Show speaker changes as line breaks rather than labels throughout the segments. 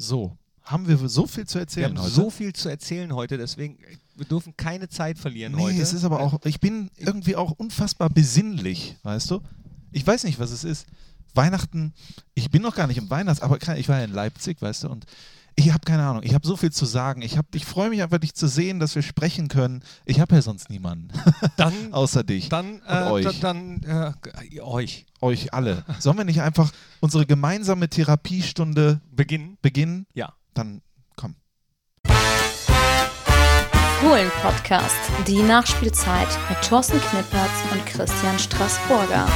So, haben wir so viel zu
Wir
erzählen
haben
heute?
so viel zu erzählen heute, deswegen äh, wir dürfen keine Zeit verlieren
nee,
heute.
es ist aber auch, ich bin irgendwie auch unfassbar besinnlich, weißt du? Ich weiß nicht, was es ist. Weihnachten, ich bin noch gar nicht im Weihnachts, aber ich war ja in Leipzig, weißt du, und ich habe keine Ahnung, ich habe so viel zu sagen. Ich, hab- ich freue mich einfach, dich zu sehen, dass wir sprechen können. Ich habe ja sonst niemanden,
dann,
außer dich.
dann, äh,
euch.
da- dann äh, euch
Euch alle. Sollen wir nicht einfach unsere gemeinsame Therapiestunde
beginnen.
beginnen?
Ja.
Dann komm.
Fohlen-Podcast, die Nachspielzeit mit Thorsten Knippertz und Christian Straßburger.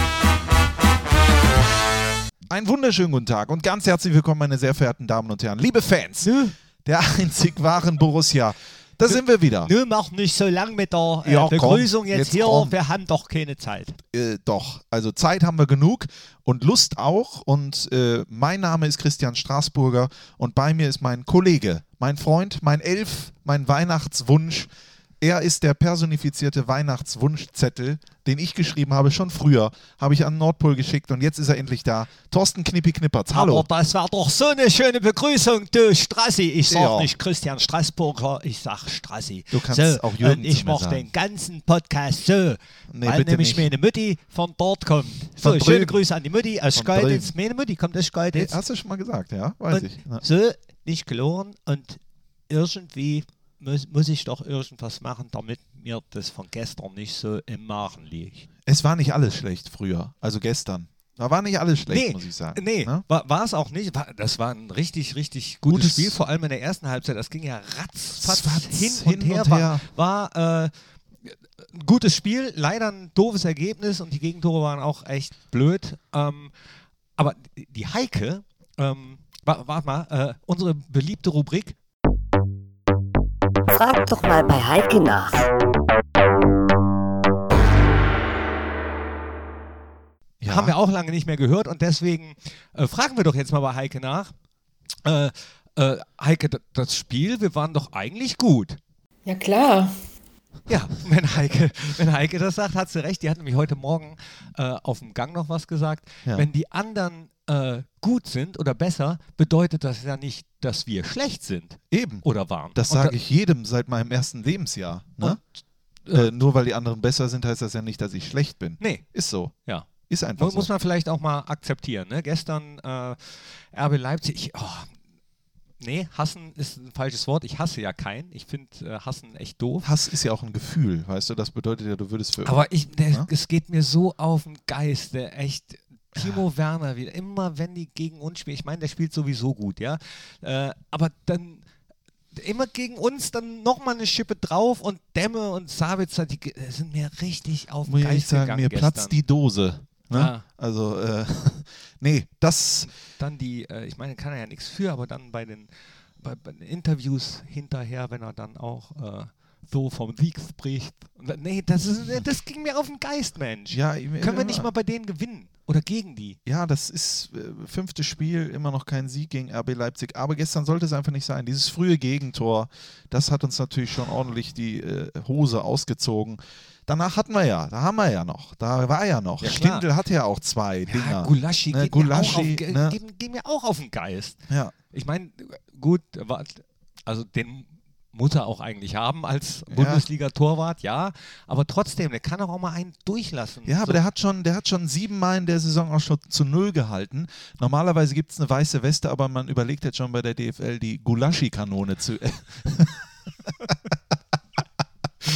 Einen wunderschönen guten Tag und ganz herzlich willkommen, meine sehr verehrten Damen und Herren. Liebe Fans der einzig wahren Borussia. Da sind wir wieder.
Nö, mach nicht so lang mit der äh,
Ja, komm,
Begrüßung jetzt,
jetzt
hier.
komm.
Wir haben doch keine Zeit.
Äh, doch, also Zeit haben wir genug und Lust auch. Und äh, mein Name ist Christian Straßburger und bei mir ist mein Kollege, mein Freund, mein Elf, mein Weihnachtswunsch. Er ist der personifizierte Weihnachtswunschzettel, den ich geschrieben habe, schon früher. Habe ich an den Nordpol geschickt und jetzt ist er endlich da. Thorsten Knippi Knippertz. Hallo.
Aber das war doch so eine schöne Begrüßung, du Strassi. Ich sag
Ja.
nicht Christian Straßburger, ich sag Strassi.
Du kannst
so,
auch Jürgen
Und ich
zu mir
mach
sagen.
den ganzen Podcast so,
Nee,
weil nämlich
nicht.
meine Mutti von dort kommt. So,
Von
schöne. Grüße an die Mutti aus
Von
Schkeuditz. Meine Mutti kommt aus Schkeuditz.
Hast du schon mal gesagt, ja? Weiß
und
ich. Ja.
so nicht geloren und irgendwie muss, muss ich doch irgendwas machen, damit mir das von gestern nicht so im Magen liegt.
Es war nicht alles schlecht früher, also gestern. Da war nicht alles schlecht,
Nee,
muss ich sagen.
Nee,
Ne?
war, es auch nicht. War, das war ein richtig, richtig gutes,
Gutes-
Spiel, vor allem in der ersten Halbzeit. Das ging ja ratzfatz
Fatz,
hin,
hin
und her.
und her.
War, war äh, ein gutes Spiel, leider ein doofes Ergebnis und die Gegentore waren auch echt blöd. Ähm, aber die- Heike, ähm, wa- warte mal, äh, unsere beliebte Rubrik,
Frag doch mal bei Heike nach.
Ja.
haben wir auch lange nicht mehr gehört und deswegen äh, fragen wir doch jetzt mal bei Heike nach. Äh, äh, Heike, das Spiel, wir waren doch eigentlich gut.
Ja klar.
Ja, wenn Heike, wenn Heike das sagt, hat sie recht. Die hat nämlich heute Morgen äh, auf dem Gang noch was gesagt.
Ja.
Wenn die anderen äh, gut sind oder besser, bedeutet das ja nicht, dass wir schlecht sind
Eben.
oder waren.
Das
Und
sage
da-
ich jedem seit meinem ersten Lebensjahr. Ne? äh, nur weil die anderen besser sind, heißt das ja nicht, dass ich schlecht bin.
Nee,
Ist so.
ja.
Ist einfach
Mu- Muss
so.
man vielleicht auch mal akzeptieren. Ne? Gestern äh, RB Leipzig, oh, nee, hassen ist ein falsches Wort. Ich hasse ja keinen. Ich finde äh, hassen echt doof.
Hass ist ja auch ein Gefühl, weißt du? Das bedeutet ja, du würdest für.
Aber ich, der, es geht mir so auf den Geist, der echt. Timo Werner wieder, immer wenn die gegen uns spielen, ich meine, der spielt sowieso gut, ja. Äh, aber dann immer gegen uns dann nochmal eine Schippe drauf und Dämme und Sabitzer, die ge- sind mir richtig auf den
muss ich
Geist
echt sagen, mir
gestern.
platzt die Dose. Ne?
Ja.
Also, äh, nee, das.
dann die, äh, ich meine, kann er ja nichts für, aber dann bei den, bei, bei den Interviews hinterher, wenn er dann auch äh, so vom Sieg spricht. Nee, das, ist, das ging mir auf den Geist, Mensch.
Ja,
Können wir nicht mal bei denen gewinnen? Oder gegen die?
Ja, das ist äh, fünftes Spiel, immer noch kein Sieg gegen RB Leipzig. Aber gestern sollte es einfach nicht sein. Dieses frühe Gegentor, das hat uns natürlich schon ordentlich die äh, Hose ausgezogen. Danach hatten wir ja, da haben wir ja noch, da war ja noch.
Ja.
Stindl hatte ja auch zwei
Ja,
Dinger.
Gulaschi,
Ne,
geht,
Gulaschi,
mir auch auf,
ne?
geht, geht mir auch auf den Geist.
Ja,
Ich meine, gut, also den muss er auch eigentlich haben als Bundesliga-Torwart, ja. Aber trotzdem, der kann doch auch mal einen durchlassen.
ja aber
So-
der hat schon, der hat schon siebenmal in der Saison auch schon zu null gehalten. Normalerweise gibt es eine weiße Weste, aber man überlegt jetzt schon bei der DFL die Gulaschi-Kanone zu.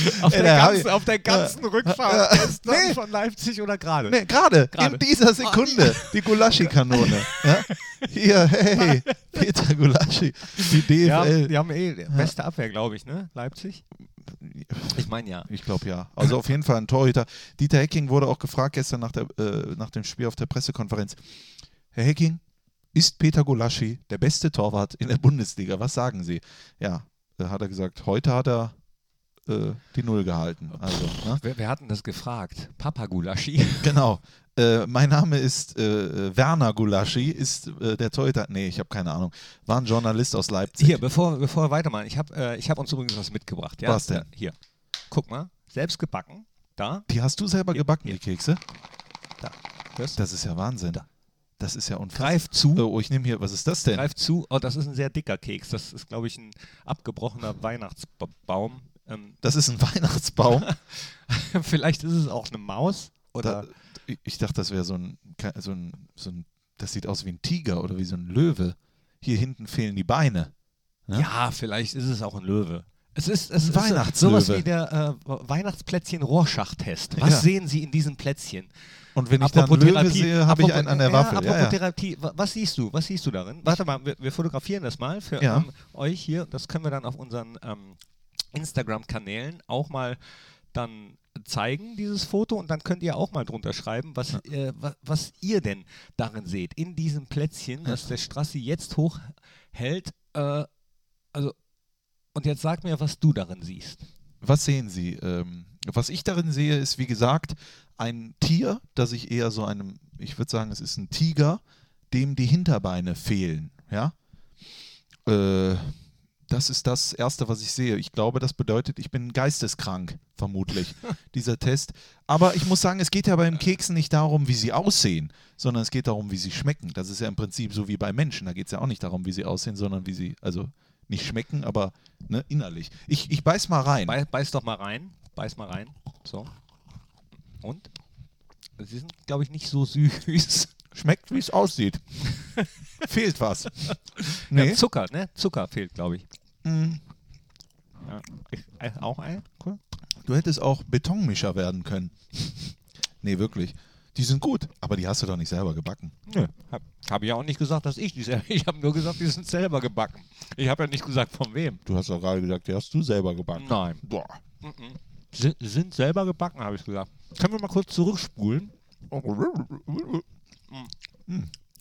auf,
Ey,
der ganzen, auf der ganzen Rückfahrt gestern
Nee.
von Leipzig oder gerade?
Nee, gerade, in dieser Sekunde, die Gulaschi-Kanone. Ja? Hier, hey, Peter Gulaschi, die
Die haben,
DFL.
die haben eh beste Abwehr, glaube ich, ne? Leipzig? Ich meine ja.
Ich glaube ja. Also auf jeden Fall ein Torhüter. Dieter Hecking wurde auch gefragt gestern nach, der, äh, nach dem Spiel auf der Pressekonferenz. Herr Hecking, ist Peter Gulaschi der beste Torwart in der Bundesliga? Was sagen Sie? Ja, da hat er gesagt, heute hat er äh, die Null gehalten. Also, ne?
Wer, wer hat denn das gefragt? Papa Gulaschi?
Genau. Äh, mein Name ist äh, Werner Gulaschi, ist äh, der Torhüter. Nee, ich habe keine Ahnung. War ein Journalist aus Leipzig.
Hier, bevor, bevor wir weitermachen, ich habe äh, ich hab uns übrigens was mitgebracht. Ja?
Was denn?
Hier. Guck mal, selbst gebacken. Da.
Die hast du selber
Hier,
gebacken,
hier.
die Kekse?
Da. Das?
Das ist ja Wahnsinn.
Da.
Das ist ja unfassbar.
Greif zu.
Oh, ich nehme hier, was ist das denn?
Greif zu. Oh, das ist ein sehr dicker Keks. Das ist, glaube ich, ein abgebrochener Weihnachtsbaum. Ähm,
Das ist ein Weihnachtsbaum.
vielleicht ist es auch eine Maus. Oder
Da, ich dachte, das wäre so ein, so, ein, so ein, das sieht aus wie ein Tiger oder wie so ein Löwe. Hier hinten fehlen die Beine. ne?
ja, vielleicht ist es auch ein Löwe. Es ist, es ist
Weihnachtslöwe.
sowas wie der äh, Weihnachtsplätzchen-Rorschach-Test. Was
Ja.
sehen Sie in diesem Plätzchen?
Und wenn ich dann Löwe sehe, habe ich einen an der
ja,
Waffel.
Apropos
Ja, ja.
Was siehst du? Was siehst du darin? Warte mal, wir, wir fotografieren das mal für
Ja.
ähm, euch hier. Das können wir dann auf unseren ähm, Instagram-Kanälen auch mal dann zeigen, dieses Foto. Und dann könnt ihr auch mal drunter schreiben, was, äh, wa- was ihr denn darin seht. In diesem Plätzchen, das der Strassi jetzt hochhält. Äh, also, und jetzt sag mir, was du darin siehst.
Was sehen Sie? Ähm, was ich darin sehe, ist wie gesagt ein Tier, das ich eher so einem, ich würde sagen, es ist ein Tiger, dem die Hinterbeine fehlen. Ja. Äh, das ist das Erste, was ich sehe. Ich glaube, das bedeutet, ich bin geisteskrank, vermutlich, dieser Test. Aber ich muss sagen, es geht ja beim Keksen nicht darum, wie sie aussehen, sondern es geht darum, wie sie schmecken. Das ist ja im Prinzip so wie bei Menschen. Da geht es ja auch nicht darum, wie sie aussehen, sondern wie sie, also nicht schmecken, aber ne, innerlich. Ich, ich beiß mal rein.
Bei, beiß doch mal rein. Beiß mal rein. So. Und? Sie sind, glaube ich, nicht so süß.
Schmeckt, wie es aussieht. Fehlt was.
Ja,
Nee.
Zucker, ne? Zucker fehlt, glaube ich.
Mm,
Ja. Ich, äh, auch ein? Cool.
Du hättest auch Betonmischer werden können. nee, wirklich. Die sind gut, aber die hast du doch nicht selber gebacken.
Nö. Habe hab ich ja auch nicht gesagt, dass ich die selber. Ich habe nur gesagt, die sind selber gebacken. Ich habe ja nicht gesagt, von wem.
Du hast doch gerade gesagt, die hast du selber gebacken.
Nein.
Boah.
Sind, sind selber gebacken, habe ich gesagt. Können wir mal kurz zurückspulen?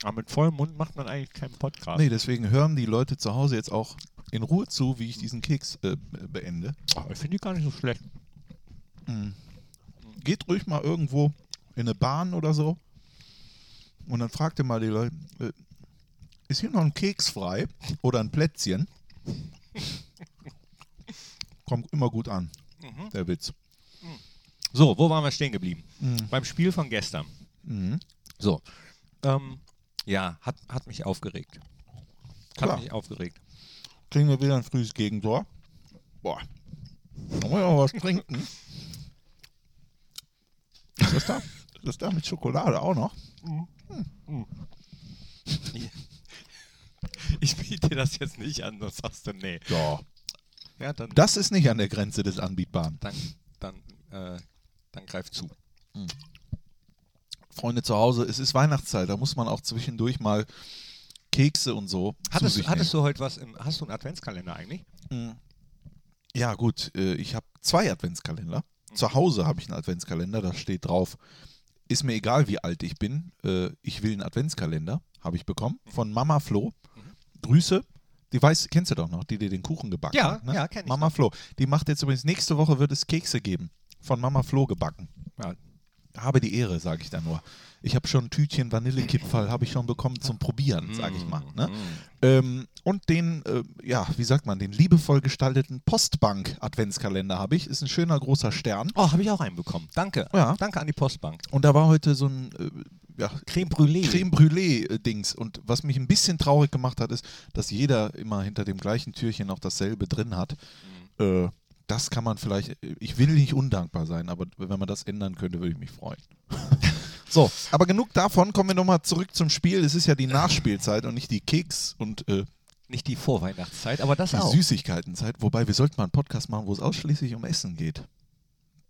Aber mit vollem Mund macht man eigentlich keinen Podcast.
Nee, deswegen hören die Leute zu Hause jetzt auch in Ruhe zu, wie ich diesen Keks äh, beende.
Oh, ich finde die gar nicht so schlecht.
Geht ruhig mal irgendwo in eine Bahn oder so und dann fragt ihr mal die Leute, äh, ist hier noch ein Keks frei oder ein Plätzchen? Kommt immer gut an, der Witz.
So, wo waren wir stehen geblieben?
Mhm.
Beim Spiel von gestern.
Mhm.
So. Ähm, ja, hat, hat mich aufgeregt. Hat
Klar.
mich aufgeregt.
Kriegen wir wieder ein frühes Gegentor. Boah. Wollen wir noch was trinken? Ist das da? Ist das da mit Schokolade auch noch?
Ich biete dir das jetzt nicht an, sonst sagst du nee.
Ja.
Ja, dann,
Das ist nicht an der Grenze des Anbietbaren.
dann, dann, äh, dann greif zu.
Freunde zu Hause, es ist Weihnachtszeit, da muss man auch zwischendurch mal Kekse und so
Hattest, hattest du heute was im, hast du einen Adventskalender eigentlich?
nehmen. Ja gut, äh, ich habe zwei Adventskalender. Zu Hause habe ich einen Adventskalender, da steht drauf, ist mir egal, wie alt ich bin, äh, ich will einen Adventskalender, habe ich bekommen, von Mama Flo. Grüße. Die weiß, kennst du doch noch, die dir den Kuchen gebacken
Ja,
hat. Ne?
ja, kenn ich
Mama
noch.
Flo. Die macht jetzt übrigens, nächste Woche wird es Kekse geben. Von Mama Flo gebacken.
Ja.
Habe die Ehre, sage ich da nur. Ich habe schon ein Tütchen Vanillekipferl, habe ich schon bekommen zum Probieren, sage ich mal. Ne? Ähm, und den, äh, ja, wie sagt man, den liebevoll gestalteten Postbank-Adventskalender habe ich. Ist ein schöner großer Stern.
Oh, habe ich auch einen bekommen. Danke.
Ja.
Danke an die Postbank.
Und da war heute so ein äh, ja,
Creme Brûlée.
Creme Brûlée-Dings. Und was mich ein bisschen traurig gemacht hat, ist, dass jeder immer hinter dem gleichen Türchen auch dasselbe drin hat. Äh, das kann man vielleicht, ich will nicht undankbar sein, aber wenn man das ändern könnte, würde ich mich freuen. so, aber genug davon, kommen wir nochmal zurück zum Spiel. Es ist ja die Nachspielzeit und nicht die Keks- und äh,
Nicht die Vorweihnachtszeit, aber das
die
auch.
Süßigkeitenzeit. Wobei, wir sollten mal einen Podcast machen, wo es ausschließlich um Essen geht.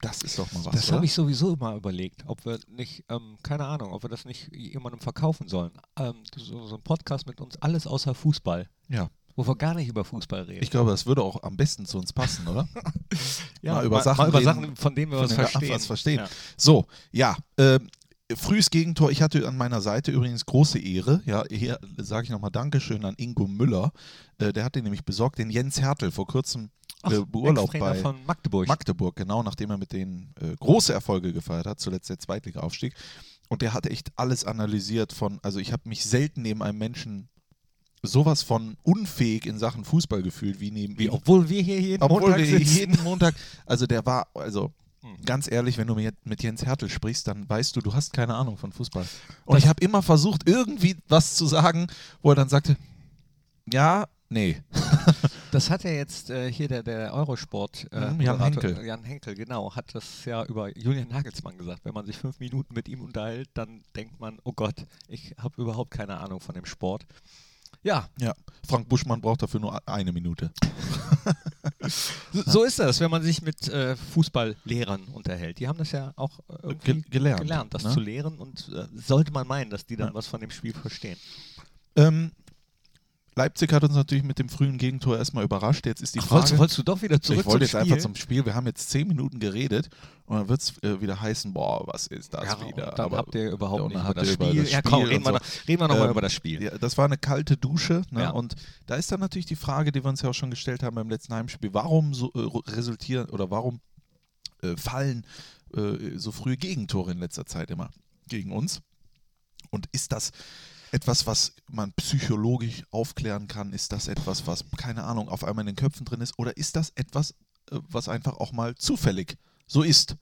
Das ist doch mal was,
Das habe ich sowieso immer überlegt, ob wir nicht, ähm, keine Ahnung, ob wir das nicht jemandem verkaufen sollen. Ähm, so, so ein Podcast mit uns, alles außer Fußball,
ja,
wo wir gar nicht über Fußball reden.
ich glaube, das würde auch am besten zu uns passen, oder?
ja,
mal über Sachen
mal über
reden,
Sachen, von denen wir
von
was verstehen.
was verstehen.
Ja.
So, ja, ähm, frühes Gegentor. Ich hatte an meiner Seite übrigens große Ehre. Ja, hier sage ich nochmal Dankeschön an Ingo Müller. Äh, der hat den nämlich besorgt, den Jens Hertel, vor kurzem
Ach,
äh, beurlaubt bei
von Magdeburg.
Magdeburg, genau, nachdem er mit denen äh, große Erfolge gefeiert hat, zuletzt der Zweitliga-Aufstieg. Und der hat echt alles analysiert von, also ich habe mich selten neben einem Menschen sowas von unfähig in Sachen Fußball gefühlt, wie neben
Wie, obwohl wir hier jeden
obwohl
Montag
wir
sitzen.
jeden Montag, also der war, also Ganz ehrlich, wenn du mit mit Jens Hertel sprichst, dann weißt du, du hast keine Ahnung von Fußball. Und ich habe immer versucht, irgendwie was zu sagen, wo er dann sagte, ja, nee.
Das hat ja jetzt äh, hier der, der Eurosport äh,
Mhm, Jan
Moderator-
Henkel.
Jan Henkel, genau, hat das ja über Julian Nagelsmann gesagt. Wenn man sich fünf Minuten mit ihm unterhält, dann denkt man, oh Gott, ich habe überhaupt keine Ahnung von dem Sport. Ja,
Ja, Frank Buschmann braucht dafür nur eine Minute.
so, so ist das, wenn man sich mit äh, Fußballlehrern unterhält. Die haben das ja auch äh, irgendwie
Ge- gelernt,
das
ne?
zu lehren und äh, sollte man meinen, dass die dann
Ja.
was von dem Spiel verstehen.
Ähm, Leipzig hat uns natürlich mit dem frühen Gegentor erstmal überrascht. Jetzt ist die
Ach,
Frage.
wolltest, wolltest du doch wieder zurück
ich wollte jetzt
zum
einfach
Spiel?
zum Spiel. Wir haben jetzt zehn Minuten geredet und dann wird es äh, wieder heißen, boah, was ist das
ja,
wieder?
dann
Aber-
habt ihr überhaupt
und
nicht über das Spiel.
das
ja, komm,
Spiel
reden wir, noch, reden wir nochmal
Ähm,
über das Spiel.
Ja, das war eine kalte Dusche. Ne?
Ja.
Und da ist dann natürlich die Frage, die wir uns ja auch schon gestellt haben beim letzten Heimspiel, warum so äh, resultieren oder warum äh, fallen äh, so frühe Gegentore in letzter Zeit immer gegen uns? Und ist das etwas, was man psychologisch aufklären kann? Ist das etwas, was, keine Ahnung, auf einmal in den Köpfen drin ist? Oder ist das etwas, äh, was einfach auch mal zufällig so ist?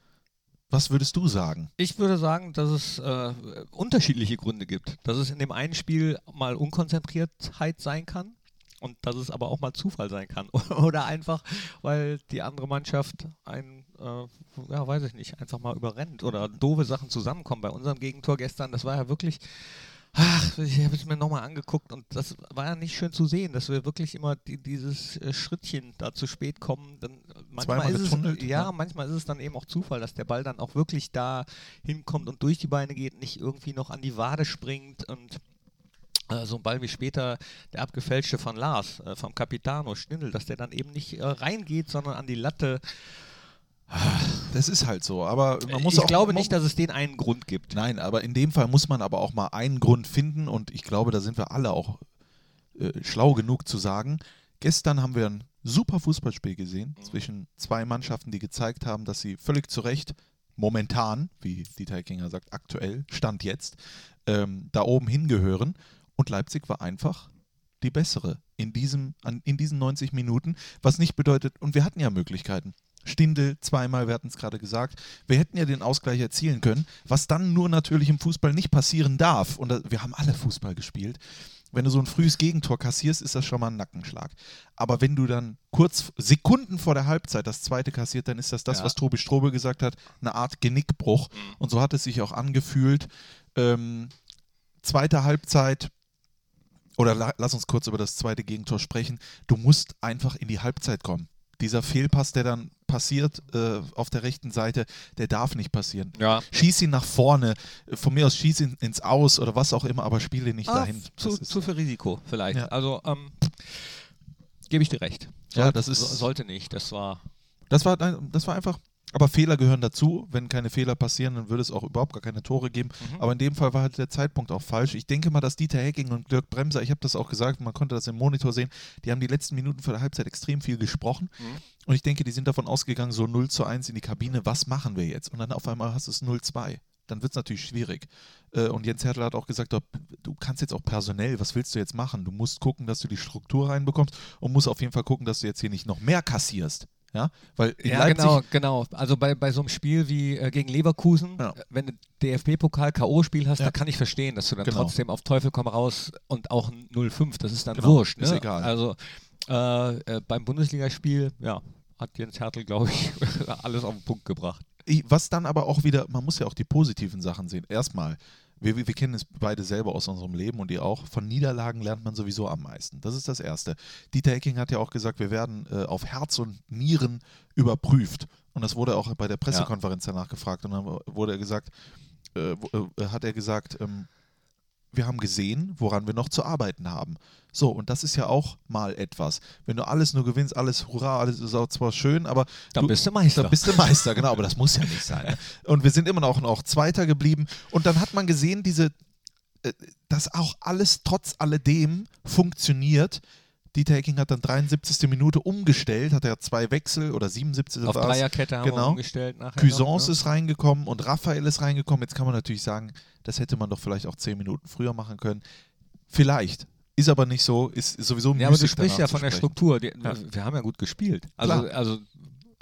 Was würdest du sagen?
Ich würde sagen, dass es äh, unterschiedliche Gründe gibt. Dass es in dem einen Spiel mal Unkonzentriertheit sein kann und dass es aber auch mal Zufall sein kann. Oder einfach, weil die andere Mannschaft einen, äh, ja, weiß ich nicht, einfach mal überrennt oder doofe Sachen zusammenkommen. Bei unserem Gegentor gestern, das war ja wirklich. Ach, ich habe es mir nochmal angeguckt und das war ja nicht schön zu sehen, dass wir wirklich immer die, dieses äh, Schrittchen da zu spät kommen. Dann, äh, manchmal
Zweimal
ist es, ja,
ja.
manchmal ist es dann eben auch Zufall, dass der Ball dann auch wirklich da hinkommt und durch die Beine geht, nicht irgendwie noch an die Wade springt und äh, so ein Ball wie später der abgefälschte von Lars, äh, vom Capitano Schnindel, dass der dann eben nicht äh, reingeht, sondern an die Latte.
Das ist halt so, aber man muss
ich
auch,
glaube nicht, dass es den einen Grund gibt.
Nein, aber in dem Fall muss man aber auch mal einen Grund finden und ich glaube, da sind wir alle auch äh, schlau genug zu sagen. Gestern haben wir ein super Fußballspiel gesehen zwischen zwei Mannschaften, die gezeigt haben, dass sie völlig zu Recht momentan, wie Dieter Heckinger sagt, aktuell, Stand jetzt, ähm, da oben hingehören. Und Leipzig war einfach die bessere in, diesem, an, in diesen 90 Minuten, was nicht bedeutet, und wir hatten ja Möglichkeiten. Stindel zweimal, wir hatten es gerade gesagt. Wir hätten ja den Ausgleich erzielen können, was dann nur natürlich im Fußball nicht passieren darf. Und wir haben alle Fußball gespielt. Wenn du so ein frühes Gegentor kassierst, ist das schon mal ein Nackenschlag. Aber wenn du dann kurz, Sekunden vor der Halbzeit das zweite kassiert, dann ist das das,
Ja.
was Tobi Strobel gesagt hat, eine Art Genickbruch. Und so hat es sich auch angefühlt. Ähm, zweite Halbzeit, oder la lass uns kurz über das zweite Gegentor sprechen. Du musst einfach in die Halbzeit kommen. Dieser Fehlpass, der dann passiert äh, auf der rechten Seite, der darf nicht passieren.
Ja.
Schieß ihn nach vorne, von mir aus schieß ihn ins Aus oder was auch immer, aber spiele ihn nicht
Ah,
dahin.
zu, zu viel Risiko vielleicht.
Ja.
Also ähm, gebe ich dir recht.
Ja, das ist-
so- sollte nicht. Das war
Das war, das war einfach, aber Fehler gehören dazu. Wenn keine Fehler passieren, dann würde es auch überhaupt gar keine Tore geben.
Mhm.
Aber in dem Fall war halt der Zeitpunkt auch falsch. Ich denke mal, dass Dieter Hecking und Dirk Bremser, ich habe das auch gesagt, man konnte das im Monitor sehen, die haben die letzten Minuten vor der Halbzeit extrem viel gesprochen.
Mhm.
Und ich denke, die sind davon ausgegangen, so 0 zu 1 in die Kabine, was machen wir jetzt? Und dann auf einmal hast du es 0-2. Dann wird es natürlich schwierig. Äh, Und Jens Hertel hat auch gesagt, du- du kannst jetzt auch personell, was willst du jetzt machen? Du musst gucken, dass du die Struktur reinbekommst und musst auf jeden Fall gucken, dass du jetzt hier nicht noch mehr kassierst. Ja, weil
Ja,
Leipzig,
genau, genau. Also bei, bei so einem Spiel wie äh, gegen Leverkusen,
Ja.
äh, wenn du DFB-Pokal K.O.-Spiel hast,
Ja.
da kann ich verstehen, dass du dann
Genau.
trotzdem auf Teufel komm raus und auch ein 0-5, das ist dann
Genau,
wurscht.
ist
ne?
egal.
Also äh, äh, beim Bundesligaspiel, ja, hat Jens Hertel, glaube ich, alles auf den Punkt gebracht.
Ich- Was dann aber auch wieder, man muss ja auch die positiven Sachen sehen. Erstmal, wir, wir wir kennen es beide selber aus unserem Leben und ihr auch. Von Niederlagen lernt man sowieso am meisten. Das ist das Erste. Dieter Hecking hat ja auch gesagt, wir werden äh, auf Herz und Nieren überprüft. Und das wurde auch bei der Pressekonferenz danach gefragt. Und dann wurde er gesagt, äh, äh, hat er gesagt, ähm, wir haben gesehen, woran wir noch zu arbeiten haben. So, und das ist ja auch mal etwas. Wenn du alles nur gewinnst, alles hurra, alles ist auch zwar schön, aber
Dann bist du Meister.
dann bist du Meister, genau, aber das muss ja nicht sein. Ne? Und wir sind immer noch, noch Zweiter geblieben. Und dann hat man gesehen, diese, äh, dass auch alles trotz alledem funktioniert. Dieter Hecking hat dann 73. Minute umgestellt, hat er zwei Wechsel oder 77.
auf
war's.
Dreierkette haben wir
Genau.
umgestellt nachher.
Cuisance
ne?
ist reingekommen und Raphael ist reingekommen. Jetzt kann man natürlich sagen, das hätte man doch vielleicht auch 10 Minuten früher machen können. Vielleicht. Ist aber nicht so, ist sowieso
Ja, aber du sprichst ja von der. Struktur. Die,
Ja.
Wir haben ja gut gespielt. Also,
Klar.
also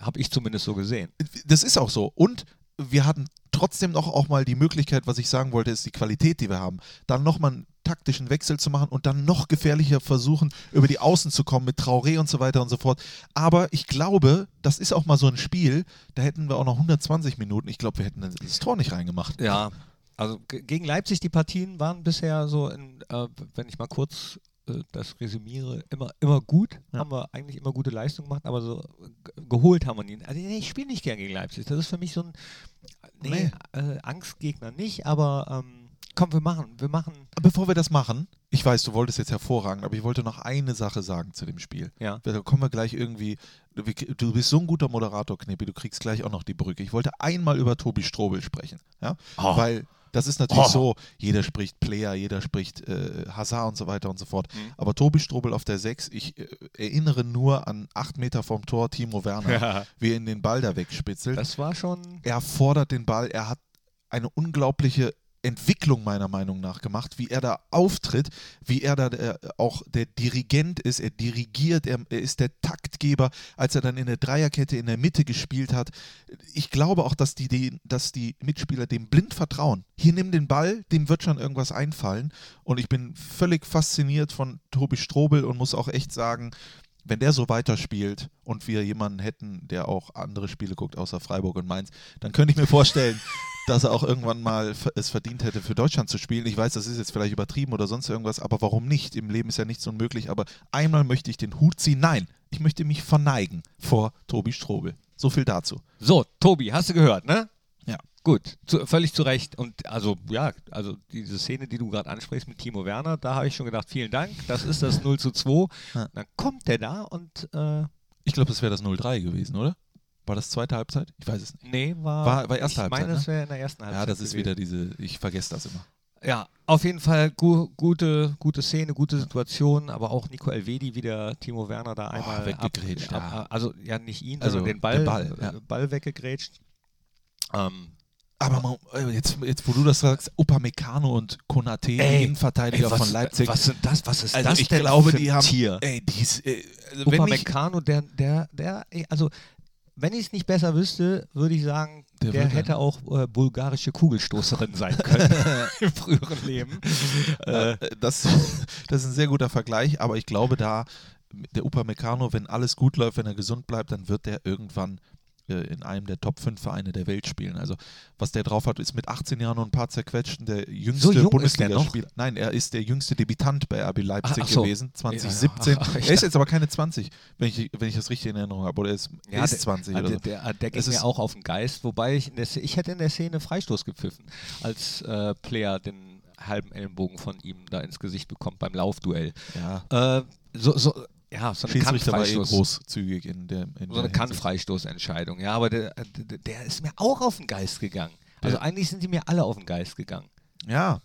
habe ich zumindest so gesehen.
Das ist auch so. Und wir hatten trotzdem noch auch mal die Möglichkeit, was ich sagen wollte, ist die Qualität, die wir haben, dann nochmal taktischen Wechsel zu machen und dann noch gefährlicher versuchen, über die Außen zu kommen mit Traoré und so weiter und so fort. Aber ich glaube, das ist auch mal so ein Spiel, da hätten wir auch noch 120 Minuten. Ich glaube, wir hätten das Tor nicht reingemacht.
Ja, also ge- gegen Leipzig, die Partien waren bisher so, in, äh, wenn ich mal kurz äh, das resümiere, immer, immer gut.
Ja.
Haben wir eigentlich immer gute Leistung gemacht, aber so ge- geholt haben wir ihn. Also nee, ich spiele nicht gern gegen Leipzig. Das ist für mich so ein nee, Äh, Angstgegner nicht, aber ähm, komm, wir machen, wir machen.
Bevor wir das machen, ich weiß, du wolltest jetzt hervorragend, aber ich wollte noch eine Sache sagen zu dem Spiel.
Ja.
Da kommen wir gleich irgendwie. Du bist so ein guter Moderator, Knippi, du kriegst gleich auch noch die Brücke. Ich wollte einmal über Tobi Strobel sprechen. Ja?
Oh.
Weil das ist natürlich
Oh.
so, jeder spricht Player, jeder spricht äh, Hazard und so weiter und so fort.
Mhm.
Aber Tobi Strobel auf der 6, ich äh, erinnere nur an acht Meter vom Tor Timo Werner,
Ja.
wie er in den Ball da wegspitzelt.
Das war schon.
er fordert den Ball, er hat eine unglaubliche Entwicklung meiner Meinung nach gemacht, wie er da auftritt, wie er da der, auch der Dirigent ist, er dirigiert, er, er ist der Taktgeber, als er dann in der Dreierkette in der Mitte gespielt hat. Ich glaube auch, dass die, die, dass die Mitspieler dem blind vertrauen. Hier nimm den Ball, dem wird schon irgendwas einfallen und ich bin völlig fasziniert von Tobi Strobel und muss auch echt sagen, wenn der so weiterspielt und wir jemanden hätten, der auch andere Spiele guckt, außer Freiburg und Mainz, dann könnte ich mir vorstellen, dass er auch irgendwann mal es verdient hätte, für Deutschland zu spielen. Ich weiß, das ist jetzt vielleicht übertrieben oder sonst irgendwas, aber warum nicht? Im Leben ist ja nichts unmöglich. Aber einmal möchte ich den Hut ziehen. Nein, ich möchte mich verneigen vor Tobi Strobel. So viel dazu.
So, Tobi, hast du gehört, ne? Gut, zu, völlig zu Recht. Und also, ja, also diese Szene, die du gerade ansprichst mit Timo Werner, da habe ich schon gedacht, vielen Dank, das ist das 0 zu 2.
Ja.
Dann kommt der da und, äh,
Ich glaube, das wäre das 0-3 gewesen, oder? War das zweite Halbzeit? Ich weiß es nicht.
nee, war.
War- war erste
ich
Halbzeit,
meine,
ne?
das wäre in der ersten Halbzeit.
Ja, das ist
gewesen.
wieder diese, ich vergesse das immer.
Ja, auf jeden Fall gu gute, gute Szene, gute Situation, aber auch Nico Elvedi, wie der Timo Werner da einmal
weggegrätscht,
ab,
ja.
ab, also ja nicht ihn,
Also
den Ball,
Ball, ja.
äh, Ball weggegrätscht. Ähm,
Aber man, äh, jetzt, jetzt, wo du das sagst, Upamecano und Konate, Innenverteidiger
ey, was,
von Leipzig.
Was sind das? Was ist
also
das
ich
denn
glaube,
für
die haben,
Tier?
ey, die ist, äh, also wenn ich,
Upamecano, der, der, der, also wenn ich es nicht besser wüsste, würde ich sagen,
Der
der, hätte auch äh, bulgarische Kugelstoßerin sein können im früheren Leben. Äh,
das, das ist ein sehr guter Vergleich, aber ich glaube da, der Upamecano, wenn alles gut läuft, wenn er gesund bleibt, dann wird der irgendwann in einem der Top 5 Vereine der Welt spielen. Also was der drauf hat, ist mit 18 Jahren und ein paar zerquetschten der jüngste
der
Bundesligaspieler. Nein, er ist der jüngste Debütant bei RB Leipzig
Ach, ach so.
gewesen, 2017.
Ja, ja. Ich
er ist jetzt aber keine 20, wenn ich, wenn ich das richtig in Erinnerung habe. Oder er ist, er
Ja,
ist
der-
20
Ah,
oder
der,
so.
der, der ging mir auch auf den Geist, wobei ich in der, ich hätte in der Szene Freistoß gepfiffen, als äh, Player den halben Ellenbogen von ihm da ins Gesicht bekommt beim Laufduell.
Ja.
Äh, so, so, ja, so eine
Schiedsrichter eh großzügig in der in
So eine
der.
Kann-Freistoßentscheidung. Ja, aber der, der, der ist mir auch auf den Geist gegangen. Also
Ja.
eigentlich sind die mir alle auf den Geist gegangen.
Ja.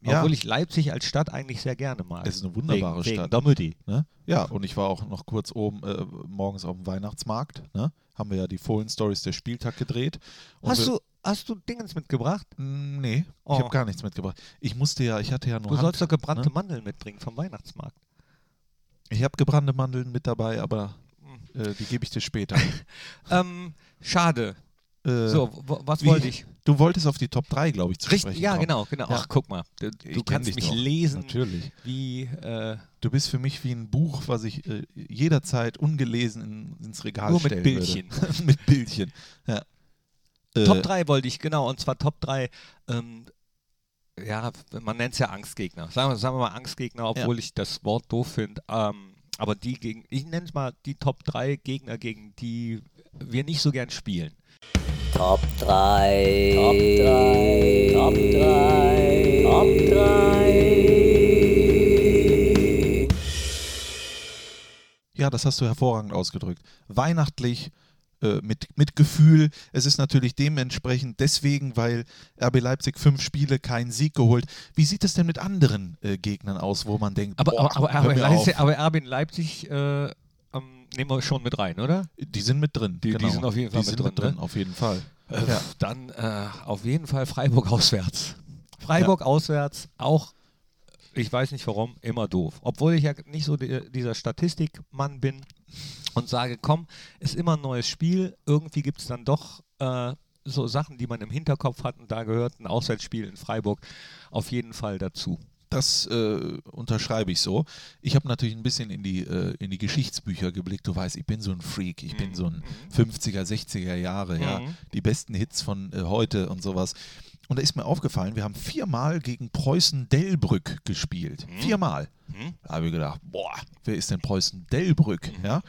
Ja.
Obwohl ich Leipzig als Stadt eigentlich sehr gerne mag.
Es ist eine wunderbare
wegen,
Stadt.
Wegen der Mutti.
Ne? Ja, und ich war auch noch kurz oben äh, morgens auf dem Weihnachtsmarkt. Ne? Haben wir ja die Fohlen Stories der Spieltag gedreht.
Hast du, hast du Dingens mitgebracht?
Mm, Nee,
Oh.
ich habe gar nichts mitgebracht. Ich musste ja, ich hatte ja nur
Du
Hand,
sollst doch gebrannte
ne?
Mandeln mitbringen vom Weihnachtsmarkt.
Ich habe gebrannte Mandeln mit dabei, aber
Hm.
äh, die gebe ich dir später.
Ähm, schade.
äh,
So, was wollte ich?
Du wolltest auf die Top 3, glaube ich, zu
Richtig,
sprechen
ja,
kommen.
genau, genau.
Ja.
Ach, guck mal. Du, du kannst
dich
mich
doch.
lesen,
Natürlich.
wie. Äh,
Du bist für mich wie ein Buch, was ich äh, jederzeit ungelesen in, ins Regal
Nur mit
stellen
Bildchen.
Würde. mit Bildchen. Ja. Äh,
Top 3 wollte ich, genau. Und zwar Top 3. Ähm, ja, man nennt es ja Angstgegner. Sagen wir, sagen wir mal Angstgegner, obwohl ich das Wort doof finde. Ähm, aber die gegen, ich nenne es mal die Top 3 Gegner, gegen die wir nicht so gern spielen.
Top 3. Top 3. Top 3. Top 3.
Ja, das hast du hervorragend ausgedrückt. Weihnachtlich, mit, mit Gefühl. Es ist natürlich dementsprechend deswegen, weil RB Leipzig fünf Spiele keinen Sieg geholt. Wie sieht es denn mit anderen äh, Gegnern aus, wo man denkt,
Aber,
boah,
aber, aber, Leipzig, aber RB in Leipzig äh, ähm, nehmen wir schon mit rein, oder?
die sind mit drin.
Die- die
genau.
sind auf jeden Fall
die
mit
sind
drin, ne?
Auf jeden Fall.
Äh,
Ja.
Dann äh, auf jeden Fall Freiburg auswärts. Freiburg auswärts, auch Ich weiß nicht warum, immer doof. Obwohl ich ja nicht so die, dieser Statistikmann bin und sage, komm, ist immer ein neues Spiel. Irgendwie gibt es dann doch äh, so Sachen, die man im Hinterkopf hat und da gehört ein Auswärtsspiel in Freiburg auf jeden Fall dazu.
Das äh, unterschreibe ich so. Ich habe natürlich ein bisschen in die, äh, in die Geschichtsbücher geblickt. Du weißt, ich bin so ein Freak. Ich bin so ein 50er, 60er Jahre, ja.
Mhm.
Die besten Hits von äh, heute und sowas. Und da ist mir aufgefallen, wir haben viermal gegen Preußen-Delbrück gespielt. Viermal. Da habe ich gedacht, boah, wer ist denn Preußen-Delbrück? Ja?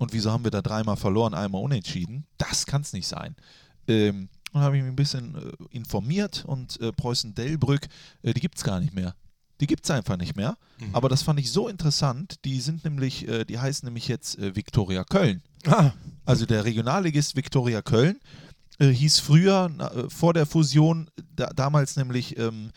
Und wieso haben wir da dreimal verloren, einmal unentschieden? Das kann es nicht sein. Ähm, und habe ich mich ein bisschen äh, informiert und äh, Preußen-Delbrück, äh, die gibt es gar nicht mehr. Die gibt es einfach nicht mehr. Aber das fand ich so interessant. Die sind nämlich, äh, die heißen nämlich jetzt äh, Viktoria Köln. Also der Regionalligist Viktoria Köln äh, hieß früher, na, äh, vor der Fusion, da, damals nämlich ähm,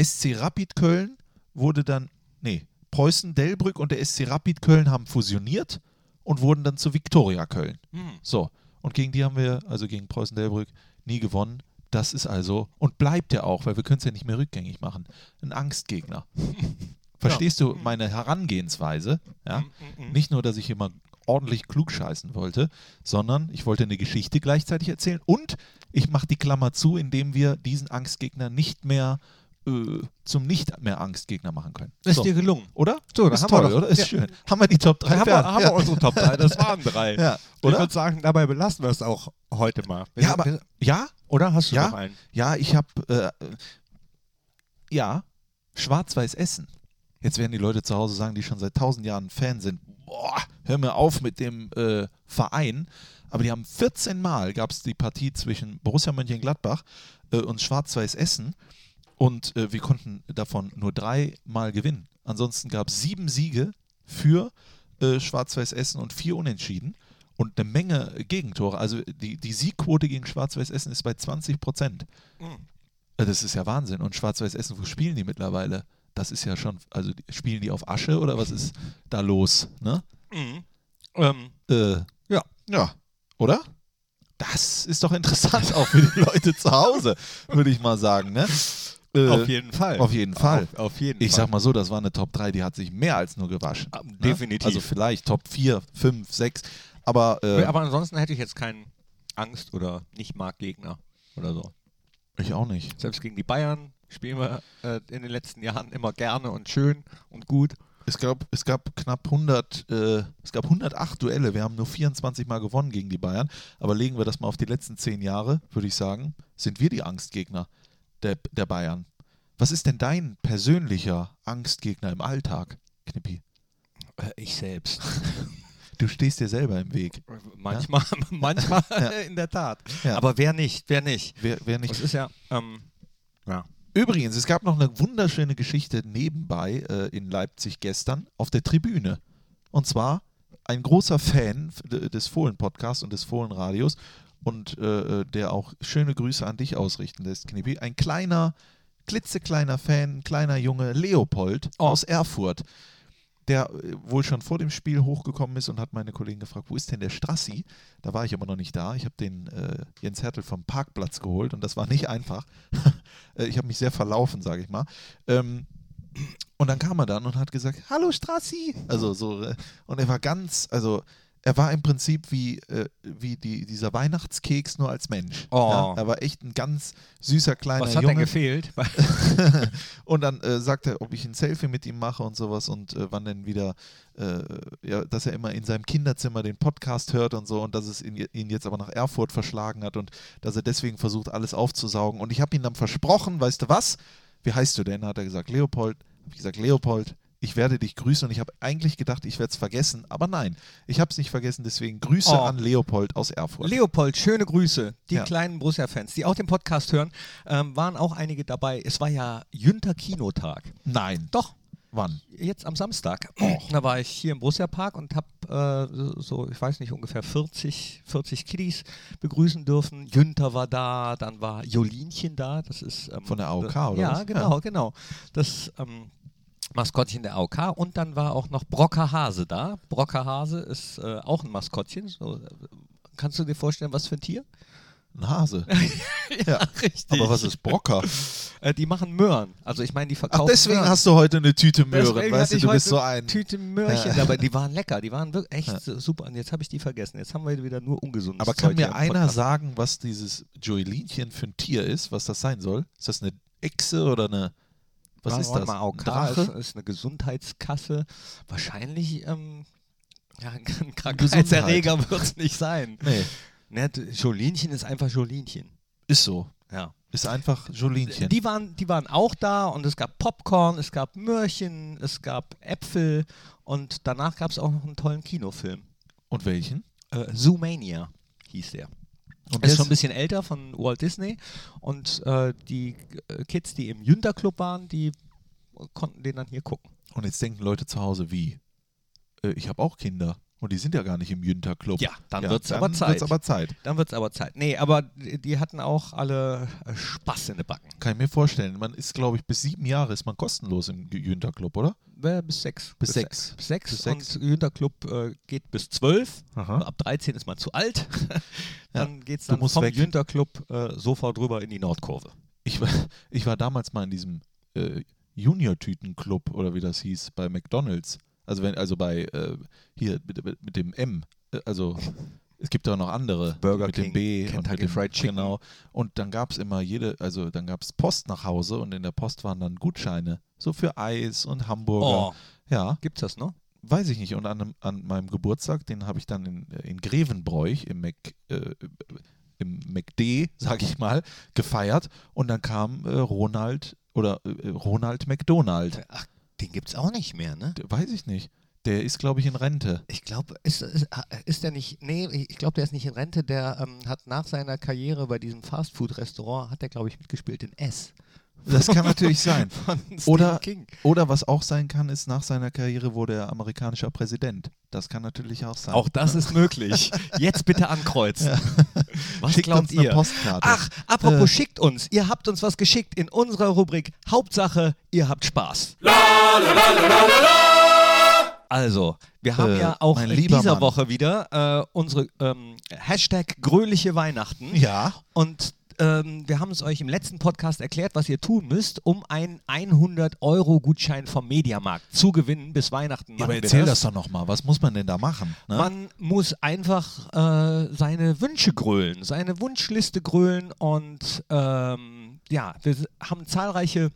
SC Rapid Köln, wurde dann, nee, Preußen Delbrück und der SC Rapid Köln haben fusioniert und wurden dann zu Viktoria Köln. So, und gegen die haben wir, also gegen Preußen Delbrück, nie gewonnen. Das ist also, und bleibt ja auch, weil wir können es ja nicht mehr rückgängig machen, ein Angstgegner. Verstehst du meine Herangehensweise? Ja? Nicht nur, dass ich immer ordentlich klug scheißen wollte, sondern ich wollte eine Geschichte gleichzeitig erzählen und ich mache die Klammer zu, indem wir diesen Angstgegner nicht mehr äh, zum nicht mehr Angstgegner machen können.
Ist
So.
dir gelungen.
Oder?
So, da
ist toll,
doch-
oder? Ist
ja.
schön. Haben wir die Top 3
Da haben wir, haben wir unsere Top 3, das waren drei.
Ja,
Ich
oder?
würde sagen, dabei belassen wir es auch heute mal. Wir
Ja,
sind-
aber,
wir-
ja,
oder hast du
ja,
noch einen?
ja, ich habe, äh, ja, Schwarz-Weiß Essen. Jetzt werden die Leute zu Hause sagen, die schon seit tausend Jahren Fan sind, boah, hör mir auf mit dem äh, Verein. Aber die haben 14 Mal, gab es die Partie zwischen Borussia Mönchengladbach äh, und Schwarz-Weiß Essen. Und äh, wir konnten davon nur drei Mal gewinnen. Ansonsten gab es sieben Siege für äh, Schwarz-Weiß Essen und vier Unentschieden und eine Menge Gegentore. Also die, die Siegquote gegen Schwarz-Weiß Essen ist bei 20 Prozent. Äh, Das ist ja Wahnsinn. Und Schwarz-Weiß Essen, wo spielen die mittlerweile? Das ist ja schon, also spielen die auf Asche oder was ist da los? Ne?
Ähm,
Äh,
ja.
ja, oder? Das ist doch interessant auch für die Leute zu Hause, würde ich mal sagen. Ne? Äh,
auf jeden Fall.
auf jeden Fall.
Auf, auf jeden
Ich
Fall.
sag mal so, das war eine Top 3, die hat sich mehr als nur gewaschen.
Ah,
ne?
definitiv.
Also vielleicht Top 4, 5, 6. Aber, äh,
Aber ansonsten hätte ich jetzt keinen Angst- oder Nicht-Mag-Gegner oder so.
ich auch nicht.
Selbst gegen die Bayern spielen wir äh, in den letzten Jahren immer gerne und schön und gut.
Es gab, es gab knapp 100, äh, es gab 108 Duelle. Wir haben nur 24 Mal gewonnen gegen die Bayern. Aber legen wir das mal auf die letzten 10 Jahre, würde ich sagen, sind wir die Angstgegner der, der Bayern. Was ist denn dein persönlicher Angstgegner im Alltag, Knippi?
Äh, ich selbst.
Du stehst dir selber im Weg.
Manchmal, manchmal in der Tat.
Ja.
Aber wer nicht, wer nicht.
Wer, wer nicht
Das ist ja, ähm, ja.
Übrigens, es gab noch eine wunderschöne Geschichte nebenbei äh, in Leipzig gestern auf der Tribüne. Und zwar ein großer Fan des Fohlen-Podcasts und des Fohlen-Radios und äh, äh, der auch schöne Grüße an dich ausrichten lässt, Knippi. Ein kleiner, klitzekleiner Fan, ein kleiner Junge, Leopold
Oh.
aus Erfurt, der äh, wohl schon vor dem Spiel hochgekommen ist und hat meine Kollegen gefragt, wo ist denn der Strassi? Da war ich aber noch nicht da. Ich habe den äh, Jens Hertel vom Parkplatz geholt und das war nicht einfach. Äh, ich habe mich sehr verlaufen, sage ich mal. Ähm, und dann kam er dann und hat gesagt, hallo Strassi. Also so, äh, und er war ganz, also er war im Prinzip wie, äh, wie die, dieser Weihnachtskeks nur als Mensch.
Oh.
Ja, er war echt ein ganz süßer kleiner
Was hat
Junge.
gefehlt?
Und dann äh, sagt er, ob ich ein Selfie mit ihm mache und sowas und äh, wann denn wieder, äh, ja, dass er immer in seinem Kinderzimmer den Podcast hört und so und dass es ihn, ihn jetzt aber nach Erfurt verschlagen hat und dass er deswegen versucht, alles aufzusaugen. Und ich habe ihm dann versprochen, weißt du was? Wie heißt du denn? Hat er gesagt, Leopold. Habe ich gesagt, Leopold, ich werde dich grüßen und ich habe eigentlich gedacht, ich werde es vergessen, aber nein, ich habe es nicht vergessen, deswegen Grüße
Oh.
an Leopold aus Erfurt.
Leopold, schöne Grüße. Die
Ja.
kleinen Borussia-Fans, die auch den Podcast hören, ähm, waren auch einige dabei. Es war ja Jünter Kinotag.
Nein,
Doch,
wann?
jetzt am Samstag. Da war ich hier im Borussia Park und habe äh, so, ich weiß nicht, ungefähr 40, 40 Kiddies begrüßen dürfen. Jünter war da, dann war Jolinchen da. Das ist ähm,
Von der AOK, oder
Ja,
was?
genau, genau. Das ähm, Maskottchen der AOK und dann war auch noch Brocker Hase da. Brocker Hase ist äh, auch ein Maskottchen. So, äh, kannst du dir vorstellen, was für ein Tier?
Ein Hase. ja,
richtig.
Aber was ist Brocker?
Äh, die machen Möhren. Also ich meine, die
Ach,
verkaufen
deswegen
Möhren.
hast du heute eine Tüte Möhren.
Deswegen
Weißt du, du bist so ein.
Tüte Möhrchen
Ja.
dabei. Die waren lecker, die waren wirklich echt so super. Und jetzt habe ich die vergessen. Jetzt haben wir wieder nur ungesundes
Aber kann
Zeug
mir einer
Podcast.
sagen, was dieses Joelinchen für ein Tier ist, was das sein soll? Ist das eine Echse oder eine. Was ist das?
Mal, AOK
Drache?
ist, ist eine Gesundheitskasse. Wahrscheinlich, ähm, ja, ein. Krankheitserreger wird es nicht sein.
Nee,
Ne, Jolinchen ist einfach Jolinchen.
ist so.
Ja.
Ist einfach Jolinchen.
Die waren, die waren auch da und es gab Popcorn, es gab Möhrchen, es gab Äpfel und danach gab es auch noch einen tollen Kinofilm.
Und welchen?
Äh, Zoomania hieß der.
Und
Ist schon ein bisschen älter von Walt Disney und äh, die äh, Kids, die im Jünter Club waren, die konnten den dann hier gucken.
Und jetzt denken Leute zu Hause, wie? Äh, ich habe auch Kinder. Und die sind ja gar nicht im Jünter Club.
Ja, dann wird's
dann
aber Zeit.
Wird's aber Zeit.
Dann wird es aber Zeit. Nee, aber die, hatten auch alle äh, Spaß in den Backen.
Kann ich mir vorstellen. Man ist, glaube ich, bis sieben Jahre ist man kostenlos im Jünter Club, oder?
Bis sechs.
Bis sechs.
Bis sechs.
Bis sechs.
Und Jünter Club äh, geht bis zwölf. Ab 13 ist man zu alt. dann geht es dann vom
weg.
Jünter Club äh, sofort rüber in die Nordkurve.
Ich war, ich war damals mal in diesem äh, Junior-Tüten-Club oder wie das hieß, bei McDonalds. Also wenn, also bei äh, hier mit, mit, mit dem M. Äh, Also es gibt auch noch andere.
Burger
mit
King,
dem B und
Kentucky
mit dem,
Fried Chicken.
Genau. Und dann gab es immer jede, also dann gab es Post nach Hause und in der Post waren dann Gutscheine. So für Eis und Hamburger.
Oh,
Ja,
gibt's das noch?
weiß ich nicht. Und an, an meinem Geburtstag, den habe ich dann in, in Grevenbroich im Mac, äh, im McD, sag ich mal, gefeiert. Und dann kam äh, Ronald oder äh, Ronald McDonald.
Ach, den gibt's auch nicht mehr, ne?
Weiß ich nicht. Der ist, glaube ich, in Rente.
Ich glaube, ist, ist, ist der nicht, nee, ich glaube, der ist nicht in Rente, der ähm, hat nach seiner Karriere bei diesem Fastfood-Restaurant, hat der, glaube ich, mitgespielt in S.
Das kann natürlich sein. Oder,
King.
oder was auch sein kann, ist, nach seiner Karriere wurde er amerikanischer Präsident. Das kann natürlich auch sein.
Auch das ist möglich. Jetzt bitte ankreuzen. Was
Schickt
glaubt
uns eine
ihr?
Postkarte.
Ach, apropos
Äh.
schickt uns. Ihr habt uns was geschickt in unserer Rubrik Hauptsache, ihr habt Spaß. Also, wir haben
Äh,
ja auch in
lieber
dieser
Mann.
Woche wieder äh, unsere ähm, Hashtag gröhliche Weihnachten.
Ja.
Und ähm, wir haben es euch im letzten Podcast erklärt, was ihr tun müsst, um einen 100-Euro-Gutschein vom Mediamarkt zu gewinnen bis Weihnachten.
Ja, aber erzähl das doch nochmal. Was muss man denn da machen? Ne?
Man muss einfach äh, seine Wünsche grölen, seine Wunschliste grölen und ähm, ja, wir haben zahlreiche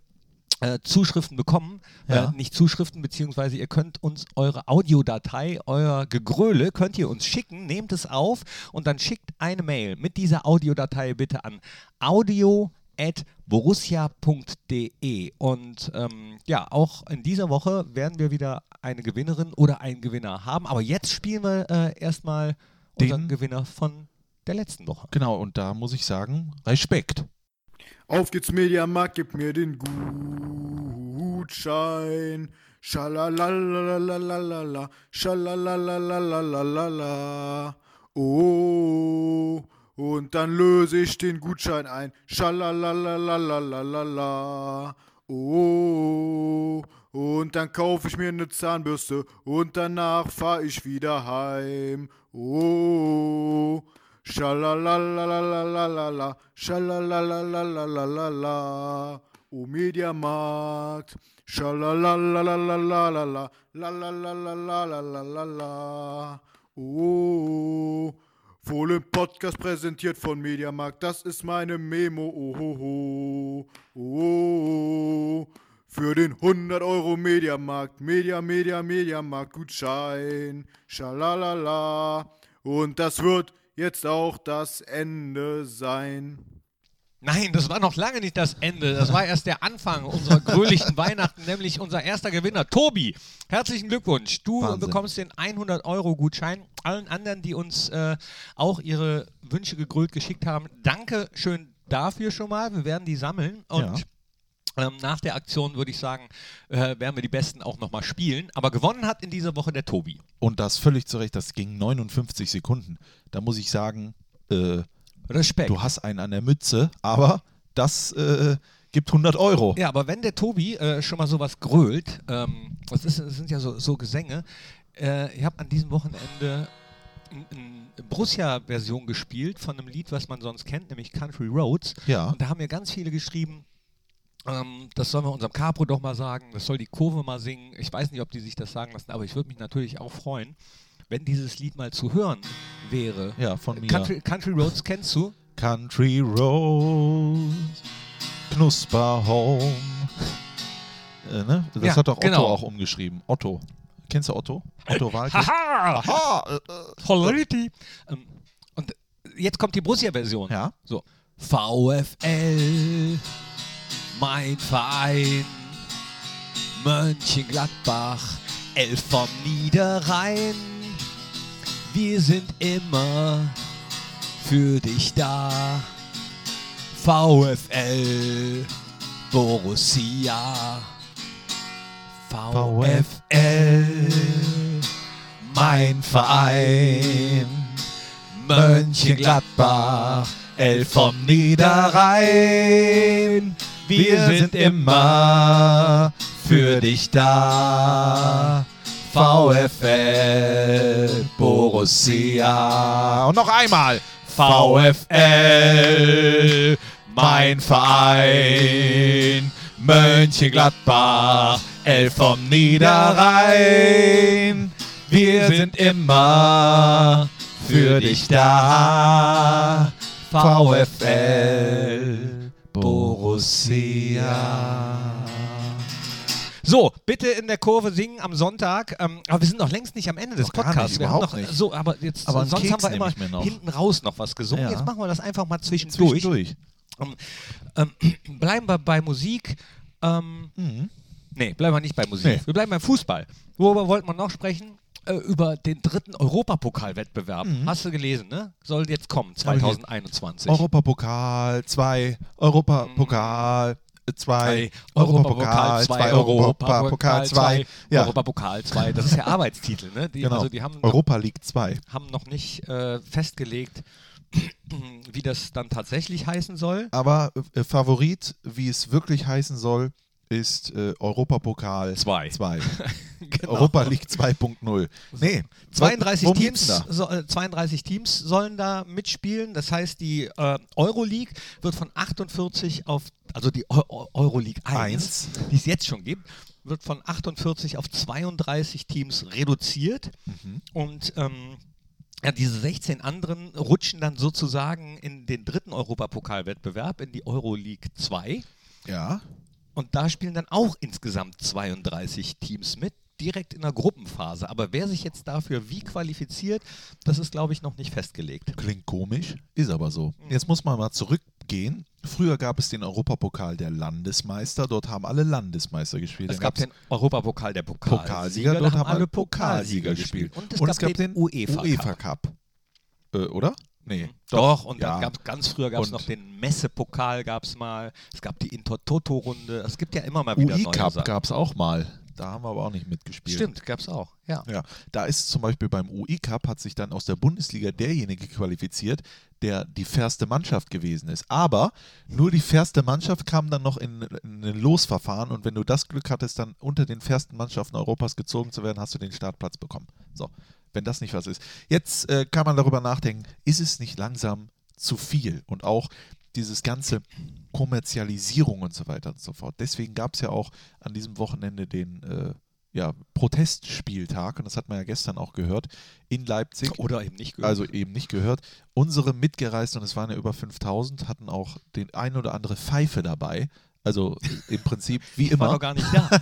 äh, Zuschriften bekommen.
Ja.
Äh, nicht Zuschriften, beziehungsweise ihr könnt uns eure Audiodatei, euer Gegröle, könnt ihr uns schicken, nehmt es auf und dann schickt eine Mail mit dieser Audiodatei bitte an audio borussia.de und ähm, ja, auch in dieser Woche werden wir wieder eine Gewinnerin oder einen Gewinner haben. Aber jetzt spielen wir äh, erstmal unseren
Den-
Gewinner von der letzten Woche.
Genau, und da muss ich sagen, Respekt.
Auf geht's Mediamarkt, gib mir den Gutschein. Schalalalalala, schalalalalala. Oh, und dann löse ich den Gutschein ein. Schalalalalala. Oh, und dann kaufe ich mir eine Zahnbürste und danach fahr ich wieder heim. Oh, Schalalalalala, schalalalalala, o Mediamarkt. Schalalalalala, lalalalalala, oh. Fohlen Podcast präsentiert von Mediamarkt, das ist meine Memo, oh, oh, oh. Für den 100 Euro Mediamarkt, Media, Media, Mediamarkt, Gutschein, schalalala. Und das wird jetzt auch das Ende sein.
Nein, das war noch lange nicht das Ende. Das war erst der Anfang unserer gröhlichen Weihnachten, nämlich unser erster Gewinner, Tobi. Herzlichen Glückwunsch. Du
Wahnsinn.
bekommst den 100-Euro-Gutschein. Allen anderen, die uns äh, auch ihre Wünsche gegrölt geschickt haben, danke schön dafür schon mal. Wir werden die sammeln und ähm, nach der Aktion würde ich sagen, äh, werden wir die Besten auch nochmal spielen. Aber gewonnen hat in dieser Woche der Tobi.
Und das völlig zu Recht, das ging 59 Sekunden. Da muss ich sagen, äh,
Respekt.
du hast einen an der Mütze, aber das äh, gibt 100 Euro.
Ja, aber wenn der Tobi äh, schon mal sowas grölt, ähm, das, ist, das sind ja so, so Gesänge, äh, ich habe an diesem Wochenende eine Borussia-Version gespielt von einem Lied, was man sonst kennt, nämlich Country Roads.
Ja.
Und da haben mir ganz viele geschrieben, ähm, das sollen wir unserem Capro doch mal sagen, das soll die Kurve mal singen. Ich weiß nicht, ob die sich das sagen lassen, aber ich würde mich natürlich auch freuen, wenn dieses Lied mal zu hören wäre.
Ja, von mir.
Country, Country Roads kennst du?
Country Roads, Knusper Home. Äh, ne? Das
Ja,
hat doch Otto
genau.
auch umgeschrieben. Otto. Kennst du Otto? Otto Walke?
Haha!
Aha! Äh, äh.
Ähm, und jetzt kommt die Borussia-Version.
Ja.
So. VfL, mein Verein, Mönchengladbach, Elf vom Niederrhein. Wir sind immer für dich da. VfL, Borussia. VfL, mein Verein. Mönchengladbach, Elf vom Niederrhein. Wir sind immer für dich da. VfL Borussia.
Und noch einmal.
VfL, mein Verein. Mönchengladbach, Elf vom Niederrhein. Wir sind immer für dich da. VfL Borussia. So, bitte in der Kurve singen am Sonntag. Ähm, aber wir sind noch längst nicht am Ende des
Noch gar nicht,
Podcasts. wir haben noch,
nicht.
So, aber jetzt
Aber
sonst
Keks
haben wir immer hinten raus noch was gesungen.
Ja.
Jetzt machen wir das einfach mal zwischendurch.
Zwischendurch.
Ähm, ähm, bleiben wir bei Musik. Ähm,
Mhm.
nee, bleiben wir nicht bei Musik.
Nee.
Wir bleiben beim Fußball. Worüber wollten wir noch sprechen? Äh, über den dritten Europapokalwettbewerb. Hast du gelesen, ne? Soll jetzt kommen,
Hab ich
2021.
Europapokal 2, Europapokal 2,
Europapokal 2,
Europapokal 2. Ja,
Europapokal 2. Das ist der Arbeitstitel, ne? Die,
genau.
Also die haben noch,
Europa League 2.
haben noch nicht äh, festgelegt, wie das dann tatsächlich heißen soll.
Aber äh, Favorit, wie es wirklich heißen soll, ist äh, Europapokal
Zwei.
2.
Genau.
Europa League 2.0. Nee,
32
worum
Teams, so, äh, 32 Teams sollen da mitspielen. Das heißt, die äh, Euroleague wird von 48 auf, also die Eu Eu- Euroleague 1,
Eins.
die es jetzt schon gibt, wird von 48 auf 32 Teams reduziert.
Mhm.
Und ähm, ja, diese 16 anderen rutschen dann sozusagen in den dritten Europapokalwettbewerb, in die Euroleague 2.
Ja,
Und da spielen dann auch insgesamt 32 Teams mit, direkt in der Gruppenphase. Aber wer sich jetzt dafür wie qualifiziert, das ist, glaube ich, noch nicht festgelegt.
klingt komisch, ist aber so.
Mhm.
Jetzt muss man mal zurückgehen. Früher gab es den Europapokal der Landesmeister, dort haben alle Landesmeister gespielt.
Es
Dann
gab den Europapokal der Pokalsieger,
Pokalsieger, dort haben alle Pokalsieger gespielt.
Und es gab den, UEFA,
UEFA
Cup.
Cup. Äh, oder? Nee.
Doch, und
Ja.
dann gab ganz früher gab es noch den Messepokal, gab es mal. Es gab die Intertoto-Runde. Es gibt ja immer mal wieder
UI Cup gab es auch mal. Da haben wir aber auch nicht mitgespielt.
Stimmt, gab es auch. Ja.
Ja, da ist zum Beispiel beim UI Cup hat sich dann aus der Bundesliga derjenige qualifiziert, der die fairste Mannschaft gewesen ist. Aber nur die fairste Mannschaft kam dann noch in, in ein Losverfahren und wenn du das Glück hattest, dann unter den fairsten Mannschaften Europas gezogen zu werden, hast du den Startplatz bekommen. So, wenn das nicht was ist. Jetzt äh, kann man darüber nachdenken, ist es nicht langsam zu viel? Und auch dieses ganze Kommerzialisierung und so weiter und so fort. Deswegen gab es ja auch an diesem Wochenende den äh, ja, Protestspieltag, und das hat man ja gestern auch gehört, in Leipzig.
Oder eben nicht gehört.
Also eben nicht gehört. Unsere Mitgereisten, und es waren ja über 5000, hatten auch den ein oder andere Pfeife dabei. Also im Prinzip wie
ich war
immer.
noch gar nicht da.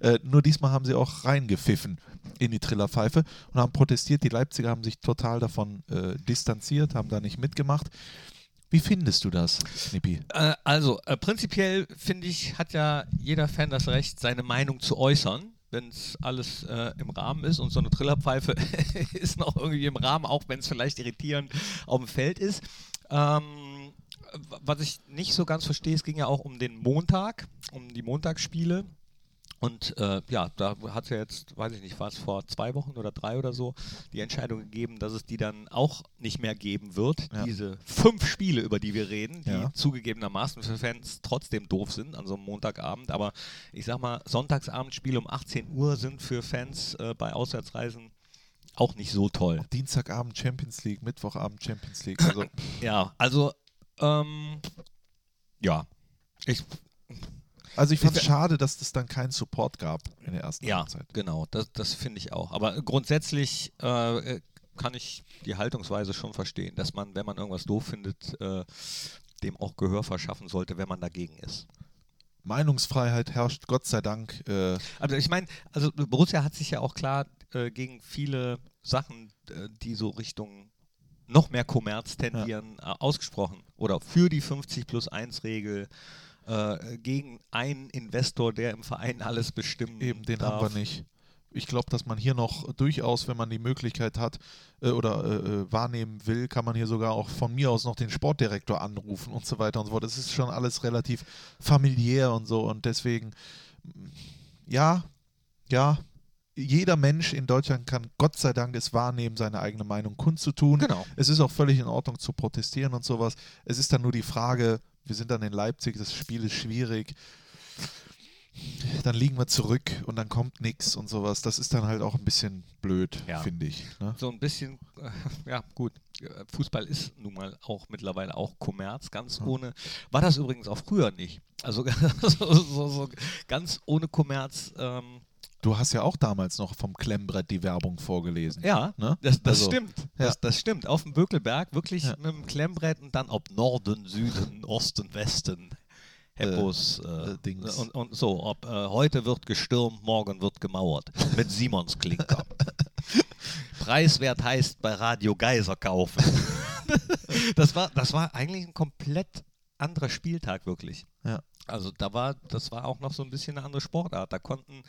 Äh, nur diesmal haben sie auch reingepfiffen in die Trillerpfeife und haben protestiert. Die Leipziger haben sich total davon äh, distanziert, haben da nicht mitgemacht. Wie findest du das, Snippi?
Äh, also, äh, prinzipiell finde ich, hat ja jeder Fan das Recht, seine Meinung zu äußern, wenn es alles äh, im Rahmen ist. Und so eine Trillerpfeife ist noch irgendwie im Rahmen, auch wenn es vielleicht irritierend auf dem Feld ist. Ähm, was ich nicht so ganz verstehe, es ging ja auch um den Montag, um die Montagsspiele. Und äh, ja, da hat es ja jetzt, weiß ich nicht, war es vor zwei Wochen oder drei oder so, die Entscheidung gegeben, dass es die dann auch nicht mehr geben wird.
Ja.
Diese fünf Spiele, über die wir reden, die
Ja.
zugegebenermaßen für Fans trotzdem doof sind an so einem Montagabend. Aber ich sag mal, Sonntagsabendspiele um 18 Uhr sind für Fans äh, bei Auswärtsreisen auch nicht so toll.
Dienstagabend Champions League, Mittwochabend Champions League. Also
Ja, also, ähm, ja. Ich,
Also ich fand es schade, dass es dann keinen Support gab in der ersten
ja,
Halbzeit.
genau, das, das finde ich auch. Aber grundsätzlich äh, kann ich die Haltungsweise schon verstehen, dass man, wenn man irgendwas doof findet, äh, dem auch Gehör verschaffen sollte, wenn man dagegen ist.
Meinungsfreiheit herrscht, Gott sei Dank. Äh,
Also ich meine, also Borussia hat sich ja auch klar äh, gegen viele Sachen, äh, die so Richtung noch mehr Kommerz tendieren, äh, ausgesprochen. Oder für die 50 plus 1 Regel, äh, gegen einen Investor, der im Verein alles bestimmen
eben, den
darf.
haben wir nicht. Ich glaube, dass man hier noch durchaus, wenn man die Möglichkeit hat äh, oder äh, äh, wahrnehmen will, kann man hier sogar auch von mir aus noch den Sportdirektor anrufen und so weiter und so fort. Das ist schon alles relativ familiär und so und deswegen, ja, ja, jeder Mensch in Deutschland kann Gott sei Dank es wahrnehmen, seine eigene Meinung kundzutun.
Genau.
Es ist auch völlig in Ordnung zu protestieren und sowas. Es ist dann nur die Frage, wir sind dann in Leipzig, das Spiel ist schwierig. Dann liegen wir zurück und dann kommt nichts und sowas. Das ist dann halt auch ein bisschen blöd,
Ja.
finde ich. Ne?
So ein bisschen, äh, ja gut, Fußball ist nun mal auch mittlerweile auch Kommerz, ganz ohne, war das übrigens auch früher nicht. Also so, so, so ganz ohne Kommerz, ähm,
Du hast ja auch damals noch vom Klemmbrett die Werbung vorgelesen.
Ja,
Ne?
das, das
Also,
stimmt.
ja.
Das, das stimmt. Auf dem Bökelberg wirklich
Ja.
mit dem Klemmbrett und dann ob Norden, Süden, Osten, Westen. Heppos äh,
äh, Dings.
Und, und so, ob äh, heute wird gestürmt, morgen wird gemauert. Mit Simons Klinker. Preiswert heißt bei Radio Geiser kaufen. das, war, das war eigentlich ein komplett anderer Spieltag, wirklich.
Ja.
Also da war, das war auch noch so ein bisschen eine andere Sportart. Da konnten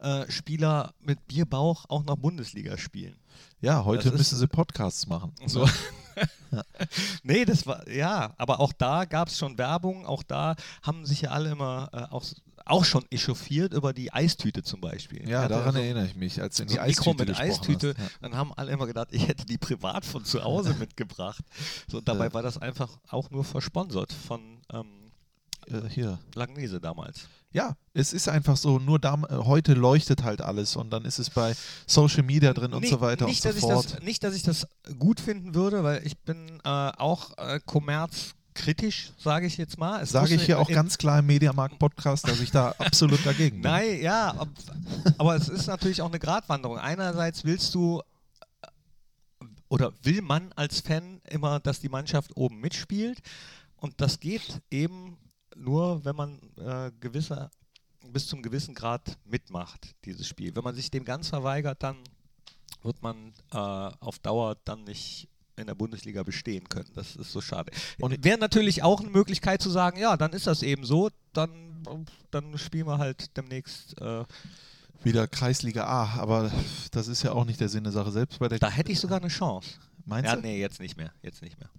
äh, Spieler mit Bierbauch auch noch Bundesliga spielen.
Ja, heute
Das
müssen sie Podcasts machen.
So. nee, das war, ja, aber auch da gab es schon Werbung, auch da haben sich ja alle immer äh, auch, auch schon echauffiert über die Eistüte zum Beispiel.
Ja, daran
so,
erinnere ich mich, als in
so
die
ein Mikro
Eistüte
mit Eistüte,
Hast. Ja.
dann haben alle immer gedacht, ich hätte die privat von zu Hause mitgebracht. So, dabei
Ja.
war das einfach auch nur versponsert von ähm,
Äh, hier.
Langnese damals.
Ja, es ist einfach so, nur da, äh, heute leuchtet halt alles und dann ist es bei Social Media drin und so weiter
nicht,
und
dass
so
ich
fort.
das, nicht, dass ich das gut finden würde, weil ich bin äh, auch äh, kommerzkritisch, sage ich jetzt mal.
Sage ich hier auch ganz klar im Mediamarkt-Podcast, dass ich da absolut dagegen bin.
Nein, ja, ab- aber es ist natürlich auch eine Gratwanderung. Einerseits willst du äh, oder will man als Fan immer, dass die Mannschaft oben mitspielt und das geht eben nur, wenn man äh, gewisse, bis zum gewissen Grad mitmacht, dieses Spiel. Wenn man sich dem ganz verweigert, dann wird man äh, auf Dauer dann nicht in der Bundesliga bestehen können. Das ist so schade. Und wäre natürlich auch eine Möglichkeit zu sagen, ja, dann ist das eben so, dann, dann spielen wir halt demnächst. Äh,
Wieder Kreisliga A, aber das ist ja auch nicht der Sinn der Sache. Selbst bei der.
da hätte ich sogar eine Chance.
Meinst
Ja,
du?
nee, jetzt nicht mehr. Jetzt nicht mehr.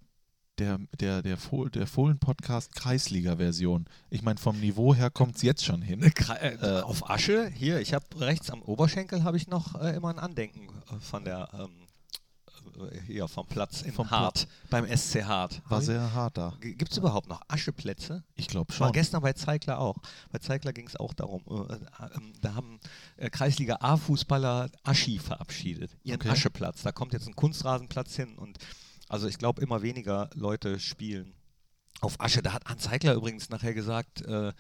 Der, der, der, Fohlen, der Fohlen-Podcast Kreisliga-Version. Ich meine, vom Niveau her kommt es jetzt schon hin.
Kra- äh, auf Asche, hier, ich habe rechts am Oberschenkel habe ich noch äh, immer ein Andenken äh, von der ähm, äh, hier vom Platz in
Vom
Hart, beim SC Hart.
War sehr hart da.
Gibt es überhaupt noch Ascheplätze?
Ich glaube
War
schon.
gestern bei Zeigler auch. Bei Zeigler ging es auch darum. Äh, äh, da haben äh, Kreisliga A-Fußballer Aschi verabschiedet. Ihren
Okay.
Ascheplatz. Da kommt jetzt ein Kunstrasenplatz hin und also ich glaube, immer weniger Leute spielen auf Asche. Da hat Hans Zeigler übrigens nachher gesagt, äh,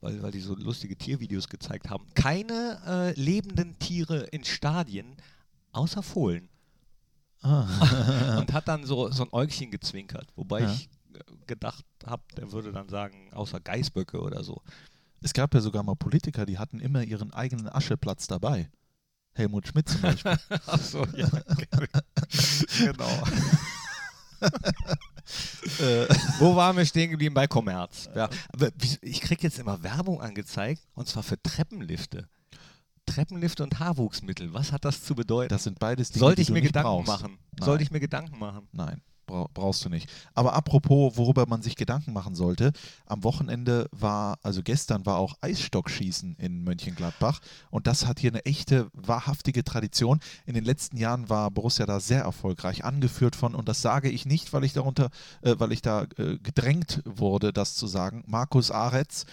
weil, weil die so lustige Tiervideos gezeigt haben, keine äh, lebenden Tiere in Stadien außer Fohlen.
Ah.
und hat dann so, so ein Äugchen gezwinkert, wobei
Ja.
ich äh, gedacht habe, der würde dann sagen, außer Geißböcke oder so.
Es gab ja sogar mal Politiker, die hatten immer ihren eigenen Ascheplatz dabei. Helmut Schmidt zum Beispiel.
Achso, ja. genau. Wo waren wir stehen geblieben? Bei Kommerz. Ja. Aber ich kriege jetzt immer Werbung angezeigt und zwar für Treppenlifte. Treppenlifte und Haarwuchsmittel. Was hat das zu bedeuten?
das sind beides Dinge,
Sollte
die
ich
du
mir
nicht
Gedanken
brauchst.
machen?
Nein.
Sollte ich mir Gedanken machen?
Nein, brau brauchst du nicht. Aber apropos, worüber man sich Gedanken machen sollte, am Wochenende war, also gestern war auch Eisstockschießen in Mönchengladbach und das hat hier eine echte, wahrhaftige Tradition. In den letzten Jahren war Borussia da sehr erfolgreich, angeführt von, und das sage ich nicht, weil ich darunter, äh, weil ich da äh, gedrängt wurde, das zu sagen, Markus Aretz,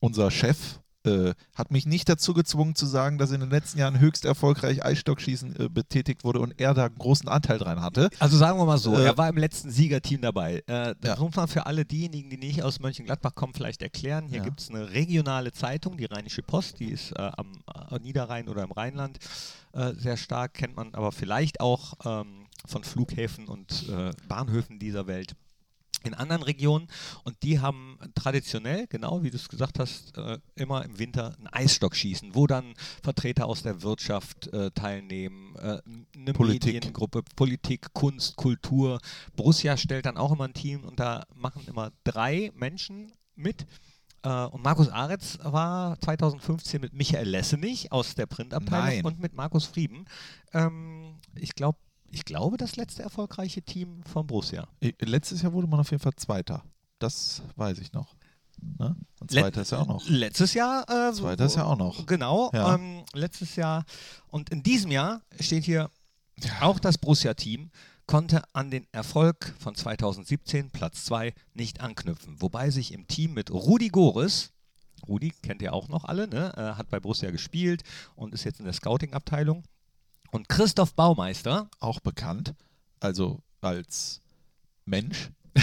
unser Chef, äh, hat mich nicht dazu gezwungen zu sagen, dass in den letzten Jahren höchst erfolgreich Eisstockschießen äh, betätigt wurde und er da einen großen Anteil dran hatte.
Also sagen wir mal so,
Äh,
er war im letzten Siegerteam dabei. Äh, das
Ja.
muss man für alle diejenigen, die nicht aus Mönchengladbach kommen, vielleicht erklären. Hier
Ja.
gibt es eine regionale Zeitung, die Rheinische Post, die ist äh, am Niederrhein oder im Rheinland sehr stark, kennt man aber vielleicht auch ähm, von Flughäfen und Bahnhöfen dieser Welt in anderen Regionen und die haben traditionell, genau wie du es gesagt hast, äh, immer im Winter ein Eisstockschießen, wo dann Vertreter aus der Wirtschaft äh, teilnehmen, äh, eine
Politik.
Mediengruppe, Politik, Kunst, Kultur. Borussia stellt dann auch immer ein Team und da machen immer drei Menschen mit. Und Markus Aretz war 2015 mit Michael Lessenich aus der Printabteilung
Nein.
und mit Markus Frieden. Ähm, ich glaube, ich glaube, das letzte erfolgreiche Team von Borussia.
Äh, Letztes Jahr wurde man auf jeden Fall Zweiter. Das weiß ich noch. Ne? Und Zweiter ist ja auch noch.
Letztes Jahr. Äh,
Zweiter ist ja auch noch.
Genau,
Ja.
ähm, letztes Jahr. Und in diesem Jahr steht hier, auch das Borussia-Team konnte an den Erfolg von 2017, Platz 2, nicht anknüpfen. Wobei sich im Team mit Rudi Goris, Rudi kennt ihr auch noch alle, ne? äh, hat bei Borussia gespielt und ist jetzt in der Scouting-Abteilung, und Christoph Baumeister,
Auch bekannt. Also als Mensch.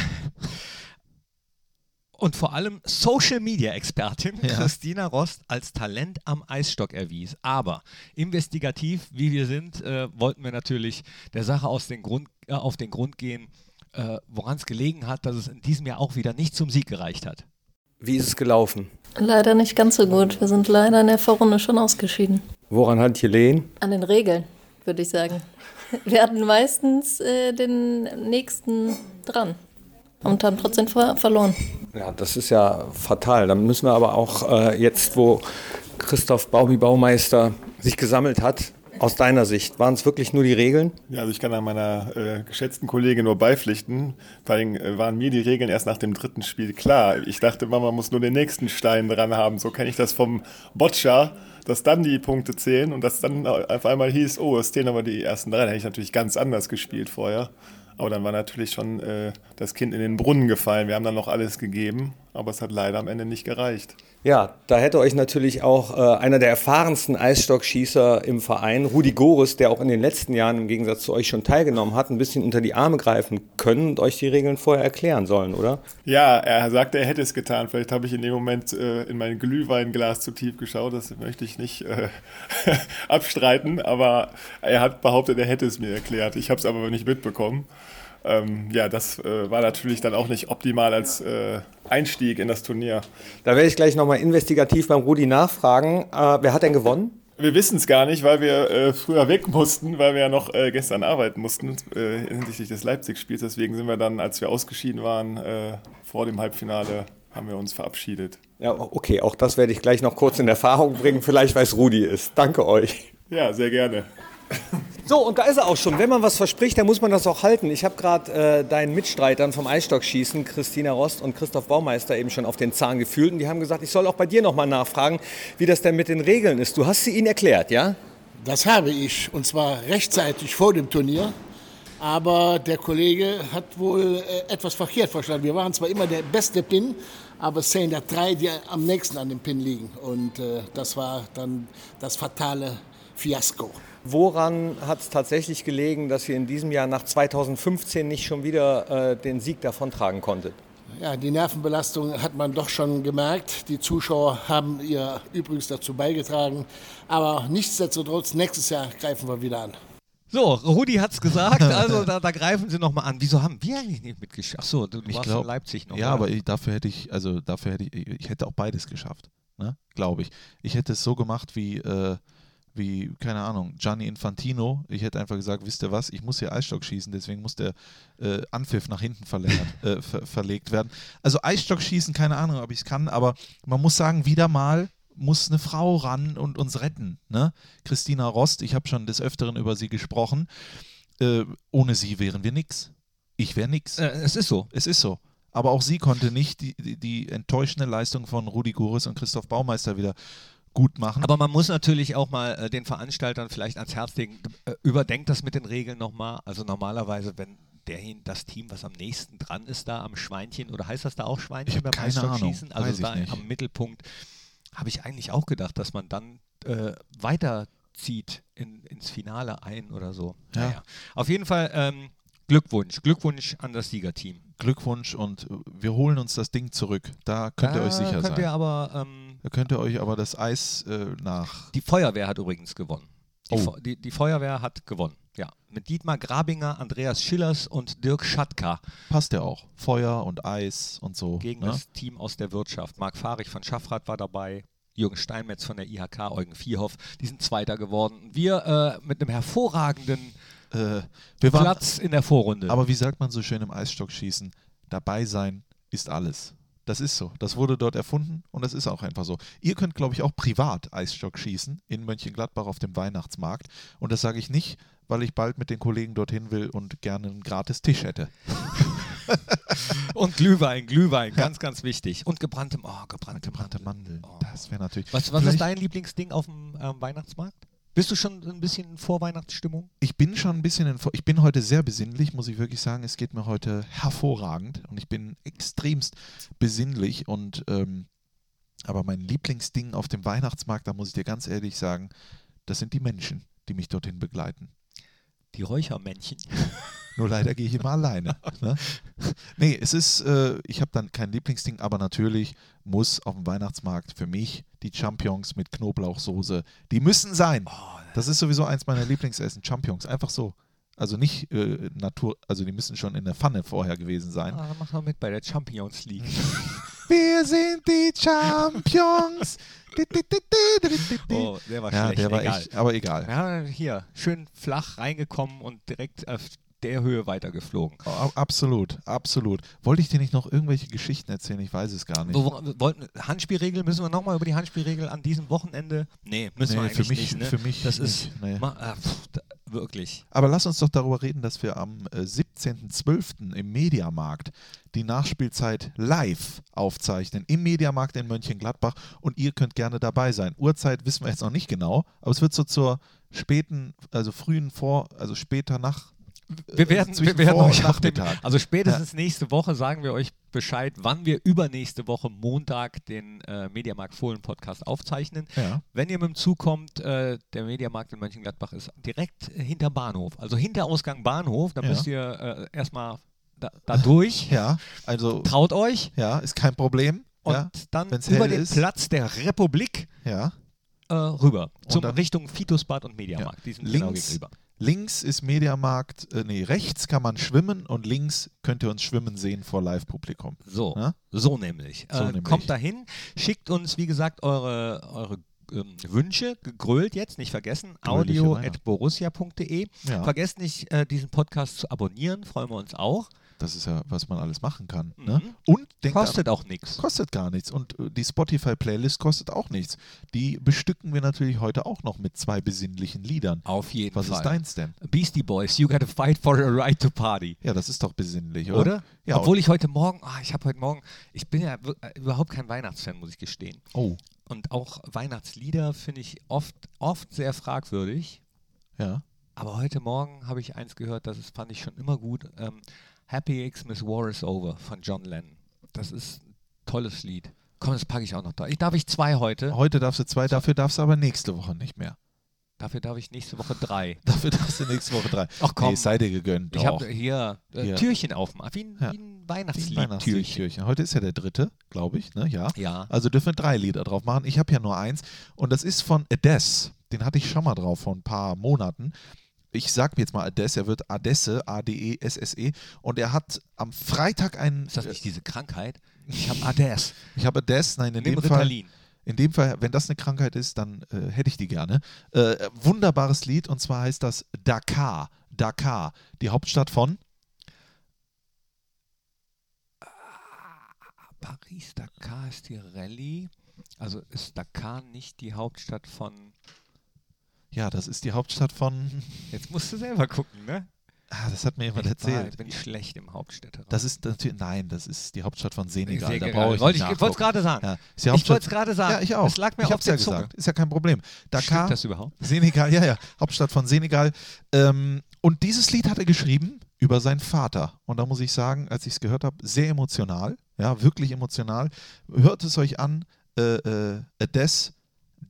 und vor allem Social Media Expertin
Ja.
Christina Rost als Talent am Eisstock erwies. Aber investigativ, wie wir sind, äh, wollten wir natürlich der Sache aus den Grund, äh, auf den Grund gehen, äh, woran es gelegen hat, dass es in diesem Jahr auch wieder nicht zum Sieg gereicht hat.
Wie ist es gelaufen?
Leider nicht ganz so gut. Wir sind leider in der Vorrunde schon ausgeschieden.
Woran hat Helene?
An den Regeln, würde ich sagen. Wir hatten meistens äh, den nächsten dran und haben trotzdem ver verloren.
Ja, das ist ja fatal. Dann müssen wir aber auch äh, jetzt, wo Christoph Baumi Baumeister sich gesammelt hat, aus deiner Sicht, waren es wirklich nur die Regeln?
Ja, also ich kann da meiner äh, geschätzten Kollegin nur beipflichten. Vor allem äh, waren mir die Regeln erst nach dem dritten Spiel klar. Ich dachte immer, man muss nur den nächsten Stein dran haben. So kenne ich das vom Boccia, dass dann die Punkte zählen und dass dann auf einmal hieß, oh, es zählen aber die ersten drei. Da hätte ich natürlich ganz anders gespielt vorher. Aber dann war natürlich schon äh, das Kind in den Brunnen gefallen. Wir haben dann noch alles gegeben, aber es hat leider am Ende nicht gereicht.
Ja, da hätte euch natürlich auch äh, einer der erfahrensten Eisstockschießer im Verein, Rudi Goris, der auch in den letzten Jahren im Gegensatz zu euch schon teilgenommen hat, ein bisschen unter die Arme greifen können und euch die Regeln vorher erklären sollen, oder?
Ja, er sagte, er hätte es getan. Vielleicht habe ich in dem Moment äh, in mein Glühweinglas zu tief geschaut. Das möchte ich nicht äh, abstreiten. Aber er hat behauptet, er hätte es mir erklärt. Ich habe es aber nicht mitbekommen. Ähm, ja, das äh, war natürlich dann auch nicht optimal als äh, Einstieg in das Turnier.
Da werde ich gleich nochmal investigativ beim Rudi nachfragen. Äh, wer hat denn gewonnen?
Wir wissen es gar nicht, weil wir äh, früher weg mussten, weil wir ja noch äh, gestern arbeiten mussten äh, hinsichtlich des Leipzig-Spiels. Deswegen sind wir dann, als wir ausgeschieden waren, vor dem Halbfinale, haben wir uns verabschiedet.
Ja, okay, auch das werde ich gleich noch kurz in Erfahrung bringen. Vielleicht weiß Rudi es. Danke euch.
Ja, sehr gerne.
So, und da ist er auch schon. Wenn man was verspricht, dann muss man das auch halten. Ich habe gerade äh, deinen Mitstreitern vom Eisstockschießen, Christina Rost und Christoph Baumeister, eben schon auf den Zahn gefühlt. Und die haben gesagt, ich soll auch bei dir nochmal nachfragen, wie das denn mit den Regeln ist. Du hast sie ihnen erklärt, ja?
Das habe ich, und zwar rechtzeitig vor dem Turnier. Aber der Kollege hat wohl äh, etwas verkehrt verstanden. Wir waren zwar immer der beste Pin, aber es zählen da drei, die am nächsten an dem Pin liegen. Und äh, das war dann das fatale Fiasko.
Woran hat es tatsächlich gelegen, dass ihr in diesem Jahr nach 2015 nicht schon wieder äh, den Sieg davontragen konntet?
Ja, die Nervenbelastung hat man doch schon gemerkt. Die Zuschauer haben ihr übrigens dazu beigetragen. Aber nichtsdestotrotz, nächstes Jahr greifen wir wieder an.
So, Rudi hat's gesagt, also da, da greifen sie nochmal an. Wieso haben wir eigentlich nicht mitgeschafft? Achso, du, du
Ich
warst
glaub-
in Leipzig noch.
Ja,
oder?
aber ich, dafür hätte ich, also dafür hätte ich, ich hätte auch beides geschafft, ne? glaube ich. Ich hätte es so gemacht wie, äh, wie, keine Ahnung, Gianni Infantino. Ich hätte einfach gesagt, wisst ihr was, ich muss hier Eisstock schießen, deswegen muss der äh, Anpfiff nach hinten verlängert, äh, ver verlegt werden. Also Eisstock schießen, keine Ahnung, ob ich es kann, aber man muss sagen, wieder mal muss eine Frau ran und uns retten. Ne? Christina Rost, ich habe schon des Öfteren über sie gesprochen. Äh, ohne sie wären wir nix. Ich wäre nix.
äh, es ist so.
Es ist so. Aber auch sie konnte nicht die, die, die enttäuschende Leistung von Rudi Goris und Christoph Baumeister wieder gut machen.
Aber man muss natürlich auch mal äh, den Veranstaltern vielleicht ans Herz legen, äh, überdenkt das mit den Regeln nochmal. Also normalerweise, wenn der, das Team, was am nächsten dran ist, da am Schweinchen, oder heißt das da auch Schweinchen beim
keine Ahnung.
Eisstockschießen? Also da
nicht.
am Mittelpunkt. habe ich eigentlich auch gedacht, dass man dann äh, weiterzieht in, ins Finale ein oder so.
Ja.
Naja. Auf jeden Fall ähm, Glückwunsch. Glückwunsch an das Siegerteam.
Glückwunsch und äh, wir holen uns das Ding zurück. Da könnt ihr
Da
euch sicher
könnt
sein.
Ihr aber, ähm,
da könnt ihr euch aber das Eis äh, nach.
die Feuerwehr hat übrigens gewonnen. Die,
Oh.
Die, die Feuerwehr hat gewonnen. Ja, mit Dietmar Grabinger, Andreas Schillers und Dirk Schatka
Passt ja auch. Feuer und Eis und so.
gegen
ne?
das Team aus der Wirtschaft. Marc Fahrig von Schaffrath war dabei, Jürgen Steinmetz von der IHK, Eugen Vierhoff, die sind Zweiter geworden. Wir äh, mit einem hervorragenden
Äh, wir waren,
Platz in der Vorrunde.
aber wie sagt man so schön im Eisstockschießen? Dabei sein ist alles. Das ist so. Das wurde dort erfunden und das ist auch einfach so. Ihr könnt, glaube ich, auch privat Eisstock schießen in Mönchengladbach auf dem Weihnachtsmarkt. Und das sage ich nicht, weil ich bald mit den Kollegen dorthin will und gerne einen gratis Tisch hätte.
Und Glühwein, Glühwein, ganz, ganz wichtig. Und gebrannte, oh, gebrannte,
Gebrannte
Mandeln.
Mandeln.
Oh.
Das wäre natürlich.
Was, was ist dein Lieblingsding auf dem ähm, Weihnachtsmarkt? Bist du schon ein bisschen in Vorweihnachtsstimmung?
Ich bin schon ein bisschen, in, ich bin heute sehr besinnlich, muss ich wirklich sagen. Es geht mir heute hervorragend und ich bin extremst besinnlich und ähm, aber mein Lieblingsding auf dem Weihnachtsmarkt, da muss ich dir ganz ehrlich sagen, das sind die Menschen, die mich dorthin begleiten.
Die Räuchermännchen.
Nur leider gehe ich immer alleine. Ne? Nee, es ist, äh, ich habe dann kein Lieblingsding, aber natürlich muss auf dem Weihnachtsmarkt für mich die Champignons mit Knoblauchsoße, die müssen sein. Das ist sowieso eins meiner Lieblingsessen, Champignons, einfach so. Also nicht äh, Natur, also die müssen schon in der Pfanne vorher gewesen sein.
Ah, mach mal mit bei der Champions League.
Wir sind die Champions.
Oh, der war
ja,
schlecht.
der war
egal.
echt, aber egal.
Ja, hier, schön flach reingekommen und direkt auf der Höhe weitergeflogen.
A- Absolut, absolut. Wollte ich dir nicht noch irgendwelche Geschichten erzählen? Ich weiß es gar nicht.
Wo- wollten, Handspielregel, müssen wir nochmal über die Handspielregel an diesem Wochenende? Nee, müssen wir
Nee,
eigentlich
für mich-
nicht. Ne?
für mich
das ist
nicht, nee.
ma, ah, pff, da, wirklich.
Aber lass uns doch darüber reden, dass wir am äh, 17.12. im Mediamarkt die Nachspielzeit live aufzeichnen. Im Mediamarkt in Mönchengladbach. Und ihr könnt gerne dabei sein. Uhrzeit wissen wir jetzt noch nicht genau, aber es wird so zur späten, also frühen Vor-, also später nach.
Wir werden, wir werden euch dem, also spätestens nächste Woche sagen wir euch Bescheid, wann wir übernächste Woche Montag den äh, Mediamarkt Fohlen Podcast aufzeichnen.
Ja.
Wenn ihr mit dem Zug kommt, äh, der Mediamarkt in Mönchengladbach ist direkt hinter Bahnhof, also hinter Ausgang Bahnhof, da
Ja.
müsst ihr äh, erstmal da, da durch.
Ja, also
Traut euch
ja, ist kein Problem.
und
ja,
dann über den
ist.
Platz der Republik
ja.
äh, rüber. Zum Richtung Fitusbad und Mediamarkt. Die sind genau
Links,
gegenüber.
Links ist Mediamarkt, äh, nee, rechts kann man schwimmen und links könnt ihr uns schwimmen sehen vor Live-Publikum.
So,
Ja?
so nämlich.
So
äh,
nämlich.
Kommt dahin, schickt uns, wie gesagt, eure, eure ähm, Wünsche, gegrölt jetzt, nicht vergessen, audio.borussia.de.
Ja.
Vergesst nicht, äh, diesen Podcast zu abonnieren, freuen wir uns auch.
Das ist ja, was man alles machen kann.
Mhm.
Ne? Und
Kostet
an,
auch nichts.
kostet gar nichts. Und äh, die Spotify-Playlist kostet auch nichts. Die bestücken wir natürlich heute auch noch mit zwei besinnlichen Liedern.
Auf jeden
Was
Fall.
ist deins denn?
Beastie Boys, you gotta fight for a right to party.
Ja, das ist doch besinnlich, oder?
Oder?
Ja.
Obwohl ich heute Morgen, ah, ich habe heute Morgen, ich bin ja äh, überhaupt kein Weihnachtsfan, muss ich gestehen.
oh,
Und auch Weihnachtslieder finde ich oft, oft sehr fragwürdig.
ja.
Aber heute Morgen habe ich eins gehört, das fand ich schon immer gut. Ähm, Happy Xmas War is Over von John Lennon. Das ist ein tolles Lied. Komm, das packe ich auch noch da. Ich, darf ich zwei heute?
Heute darfst du zwei, dafür darfst du aber nächste Woche nicht mehr.
Dafür darf ich nächste Woche drei.
Dafür darfst du nächste Woche drei.
Ach komm.
Nee, sei dir gegönnt.
Ich habe hier, äh,
Hier.
Türchen aufmachen, wie ein,
Ja.
wie ein Weihnachtslied.
Weihnachtsliedtürchen. Heute ist ja der dritte, glaube ich, ne? Ja.
Ja.
Also dürfen wir drei Lieder drauf machen. Ich habe ja nur eins und das ist von Ades. Den hatte ich schon mal drauf vor ein paar Monaten. Ich sage jetzt mal Ades, er wird Adesse, A-D-E-S-S-E. Und er hat am Freitag einen.
Ist das nicht diese Krankheit? Ich habe ADS.
Ich habe Ades, nein, in
Nimm
dem Fall.
Ritalin.
In dem Fall, wenn das eine Krankheit ist, dann äh, hätte ich die gerne. Äh, wunderbares Lied und zwar heißt das Dakar. Dakar, die Hauptstadt von.
Paris, Dakar ist die Rallye. Also ist Dakar nicht die Hauptstadt von.
Ja, das ist die Hauptstadt von.
Jetzt musst du selber gucken, ne?
Ah, das hat mir jemand
Ich
erzählt.
bin schlecht im Hauptstädteraum.
Das ist natürlich, nein, das ist die Hauptstadt von Senegal. Da
Senegal.
brauche ich
Wollte
nicht
ich- wollte es gerade sagen.
Ja, ist die
Ich wollte es gerade sagen.
Ja, ich auch.
Es lag mir
ich
auf
hab's ja
der Zunge.
gesagt. Ist ja kein Problem. Dakar,
Stimmt das überhaupt?
Senegal, ja, ja, Hauptstadt von Senegal. Ähm, und dieses Lied hat er geschrieben über seinen Vater. Und da muss ich sagen, als ich es gehört habe, sehr emotional, ja, wirklich emotional. Hört es euch an. äh, äh, des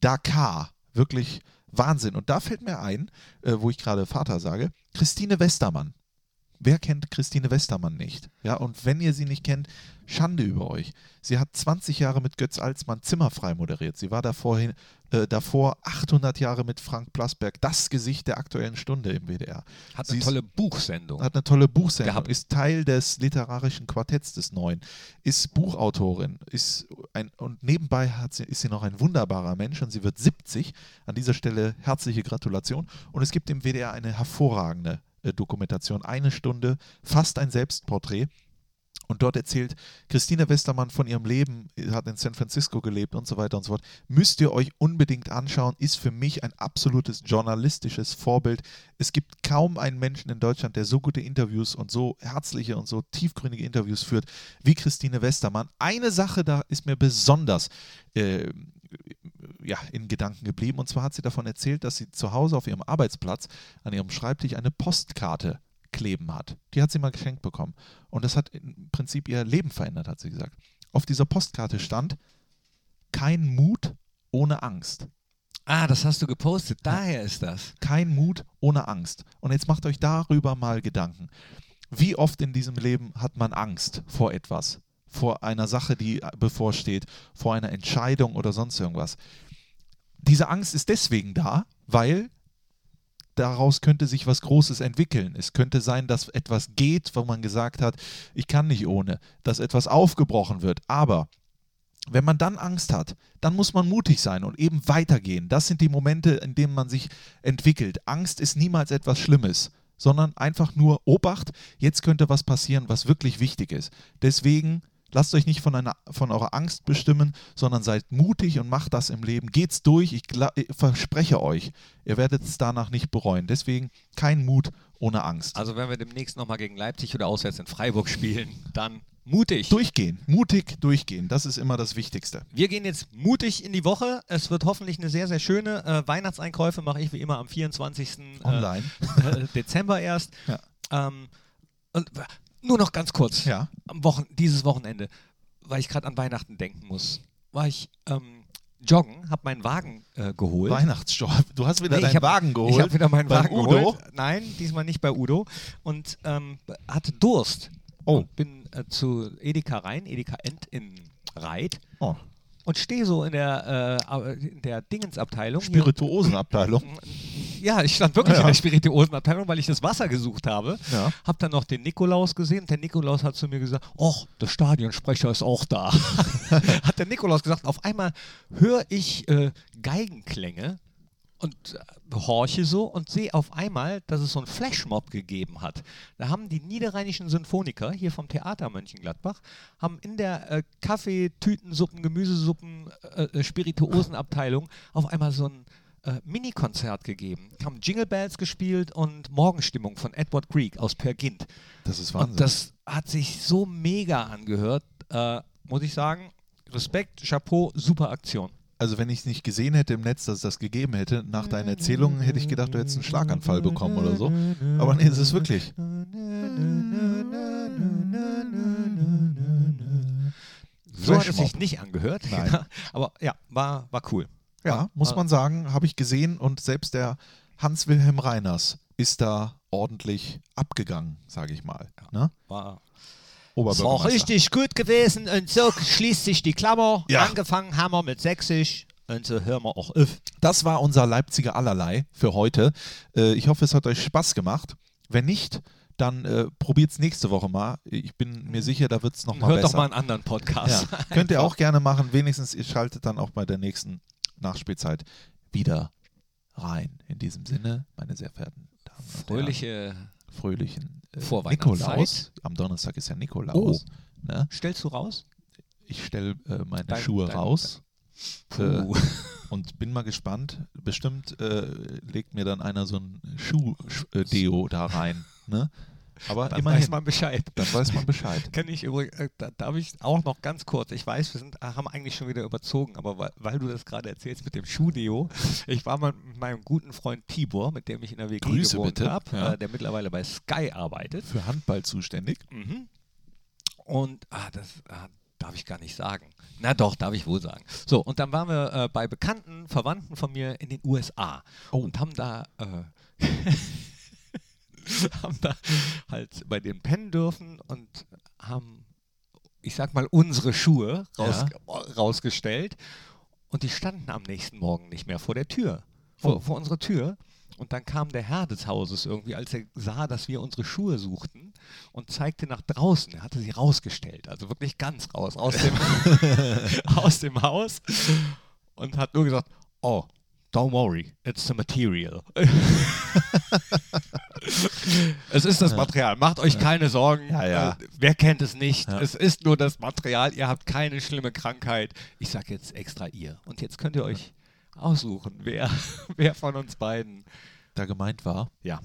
Dakar. Wirklich Wahnsinn. Und da fällt mir ein, äh, wo ich gerade Vater sage, Christine Westermann. Wer kennt Christine Westermann nicht? Ja, und wenn ihr sie nicht kennt, Schande über euch. Sie hat 20 Jahre mit Götz Alsmann zimmerfrei moderiert. Sie war davor, äh, davor 800 Jahre mit Frank Plasberg, das Gesicht der aktuellen Stunde im WDR.
Hat
Sie
eine
ist-
tolle Buchsendung.
hat eine tolle Buchsendung,
Gehabt.
ist Teil des literarischen Quartetts des Neuen, ist Buchautorin, ist ein, und nebenbei hat sie, ist sie noch ein wunderbarer Mensch und sie wird 70. An dieser Stelle herzliche Gratulation. Und es gibt im WDR eine hervorragende Dokumentation, eine Stunde, fast ein Selbstporträt. Und dort erzählt Christine Westermann von ihrem Leben, hat in San Francisco gelebt und so weiter und so fort. Müsst ihr euch unbedingt anschauen, ist für mich ein absolutes journalistisches Vorbild. Es gibt kaum einen Menschen in Deutschland, der so gute Interviews und so herzliche und so tiefgründige Interviews führt wie Christine Westermann. Eine Sache da ist mir besonders äh, ja, in Gedanken geblieben. Und zwar hat sie davon erzählt, dass sie zu Hause auf ihrem Arbeitsplatz an ihrem Schreibtisch eine Postkarte kleben hat. Die hat sie mal geschenkt bekommen. Und das hat im Prinzip ihr Leben verändert, hat sie gesagt. Auf dieser Postkarte stand, kein Mut ohne Angst.
Ah, das hast du gepostet. Daher ist das.
Kein Mut ohne Angst. Und jetzt macht euch darüber mal Gedanken. Wie oft in diesem Leben hat man Angst vor etwas? Vor einer Sache, die bevorsteht, vor einer Entscheidung oder sonst irgendwas. Diese Angst ist deswegen da, weil daraus könnte sich was Großes entwickeln. Es könnte sein, dass etwas geht, wo man gesagt hat, ich kann nicht ohne, dass etwas aufgebrochen wird. Aber wenn man dann Angst hat, dann muss man mutig sein und eben weitergehen. Das sind die Momente, in denen man sich entwickelt. Angst ist niemals etwas Schlimmes, sondern einfach nur Obacht, jetzt könnte was passieren, was wirklich wichtig ist. Deswegen lasst euch nicht von, einer, von eurer Angst bestimmen, sondern seid mutig und macht das im Leben. Geht's durch, ich, ich verspreche euch, ihr werdet es danach nicht bereuen. Deswegen kein Mut ohne Angst.
Also wenn wir demnächst nochmal gegen Leipzig oder auswärts in Freiburg spielen, dann mutig.
Durchgehen, mutig durchgehen, das ist immer das Wichtigste.
Wir gehen jetzt mutig in die Woche. Es wird hoffentlich eine sehr, sehr schöne äh, Weihnachtseinkäufe mache ich wie immer am 24. äh,
Online.
äh, Dezember erst.
Ja.
Ähm, und nur noch ganz kurz.
Ja.
Am Wochen, dieses Wochenende, weil ich gerade an Weihnachten denken muss, war ich ähm, joggen, habe meinen Wagen äh, geholt.
Weihnachtsstoff. Du hast wieder
Nee, ich
deinen
hab-
Wagen geholt.
Ich habe wieder meinen
beim
Wagen
Udo.
geholt. Nein, diesmal nicht bei Udo. Und ähm, hatte Durst.
Oh.
Und bin äh, zu Edeka rein, Edeka End in Reit.
Oh.
Und stehe so in der, äh, in der Dingensabteilung.
Spirituosenabteilung.
Ja, ich stand wirklich
Ja.
in der Spirituosenabteilung, weil ich das Wasser gesucht habe.
Ja.
Hab dann noch den Nikolaus gesehen der Nikolaus hat zu mir gesagt, oh, der Stadionsprecher ist auch da. hat der Nikolaus gesagt, auf einmal höre ich äh, Geigenklänge und äh, horche so und sehe auf einmal, dass es so einen Flashmob gegeben hat. Da haben die niederrheinischen Symphoniker hier vom Theater Mönchengladbach, haben in der äh, Kaffee, Tütensuppen, Gemüsesuppen, äh, äh, Spirituosenabteilung auf einmal so ein äh, Mini-Konzert gegeben. Haben Jingle Bells gespielt und Morgenstimmung von Edward Grieg aus Per Gint.
Das ist Wahnsinn.
Und das hat sich so mega angehört, äh, muss ich sagen. Respekt, Chapeau, super Aktion.
Also wenn ich es nicht gesehen hätte im Netz, dass es das gegeben hätte, nach deinen Erzählungen hätte ich gedacht, du hättest einen Schlaganfall bekommen oder so. Aber nee, es ist wirklich.
So hat es sich nicht angehört.
Nein.
Aber ja, war, war cool.
Ja, muss
war-
man sagen, habe ich gesehen und selbst der Hans-Wilhelm Reiners ist da ordentlich abgegangen, sage ich mal. Ne?
War, war
Oberbürgermeister.
richtig gut gewesen und so schließt sich die Klammer.
Ja.
Angefangen haben wir mit Sächsisch und so hören wir auch auf.
Das war unser Leipziger Allerlei für heute. Äh, ich hoffe, es hat euch Spaß gemacht. Wenn nicht, dann äh, probiert es nächste Woche mal. Ich bin mir sicher, da wird es nochmal
Hört
besser.
doch mal einen anderen Podcast.
Ja, könnt ihr auch gerne machen. Wenigstens ihr schaltet dann auch bei der nächsten Nachspielzeit wieder rein. In diesem Sinne, meine sehr verehrten Damen und Herren,
Fröhliche.
fröhlichen äh,
Vorweihnachtszeit.
Nikolaus. Am Donnerstag ist ja Nikolaus. Ne?
Stellst du raus?
Ich stelle äh, meine
Dein-
Schuhe
dein-
raus.
Puh.
Äh, und bin mal gespannt. Bestimmt äh, legt mir dann einer so ein Schuh-Deo da rein. Ne? Aber
Dann
immerhin,
weiß man Bescheid.
dann weiß man Bescheid.
Kenne ich übrigens, äh, da darf ich auch noch ganz kurz, ich weiß, wir sind, äh, haben eigentlich schon wieder überzogen, aber weil, weil du das gerade erzählst mit dem Schuhdeo, ich war mal mit meinem guten Freund Tibor, mit dem ich in der WG
Grüße
gewohnt habe,
Ja.
äh, der mittlerweile bei Sky arbeitet.
Für Handball zuständig.
Mhm. Und ah, das, ah, darf ich gar nicht sagen. Na doch, darf ich wohl sagen. So, und dann waren wir äh, bei bekannten Verwandten von mir in den USA und haben da, äh, haben da halt bei denen pennen dürfen und haben, ich sag mal, unsere Schuhe raus, rausgestellt. Und die standen am nächsten Morgen nicht mehr vor der Tür, vor, vor unserer Tür. Und dann kam der Herr des Hauses irgendwie, als er sah, dass wir unsere Schuhe suchten und zeigte nach draußen. Er hatte sie rausgestellt, also wirklich ganz raus, aus dem, aus dem Haus und hat nur gesagt, oh, don't worry, it's the material. es ist das Material, macht euch keine Sorgen.
Ja, ja.
Äh, Wer kennt es nicht? Es ist nur das Material, ihr habt keine schlimme Krankheit. Ich sage jetzt extra ihr. Und jetzt könnt ihr euch aussuchen, wer, wer von uns beiden.
Da gemeint war.
Ja.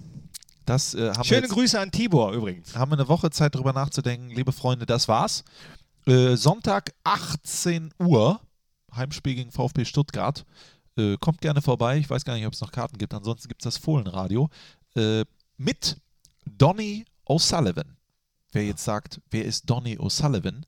Das äh,
Schöne
jetzt-
Grüße an Tibor übrigens.
haben wir eine Woche Zeit drüber nachzudenken. Liebe Freunde, das war's. Äh, Sonntag 18 Uhr, Heimspiel gegen VfB Stuttgart. Äh, kommt gerne vorbei. Ich weiß gar nicht, ob es noch Karten gibt. Ansonsten gibt es das Fohlenradio. Mit Donny O'Sullivan. Wer jetzt sagt, wer ist Donny O'Sullivan,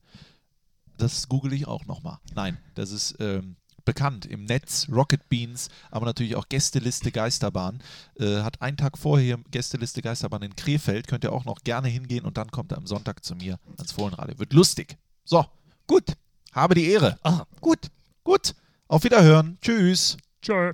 das google ich auch nochmal. Nein, das ist ähm, bekannt im Netz, Rocket Beans, aber natürlich auch Gästeliste Geisterbahn. Äh, hat einen Tag vorher Gästeliste Geisterbahn in Krefeld. Könnt ihr auch noch gerne hingehen und dann kommt er am Sonntag zu mir ans Fohlenradio. Wird lustig. So, gut. Habe die Ehre.
Ah, gut.
Gut. Auf Wiederhören. Tschüss.
Tschö.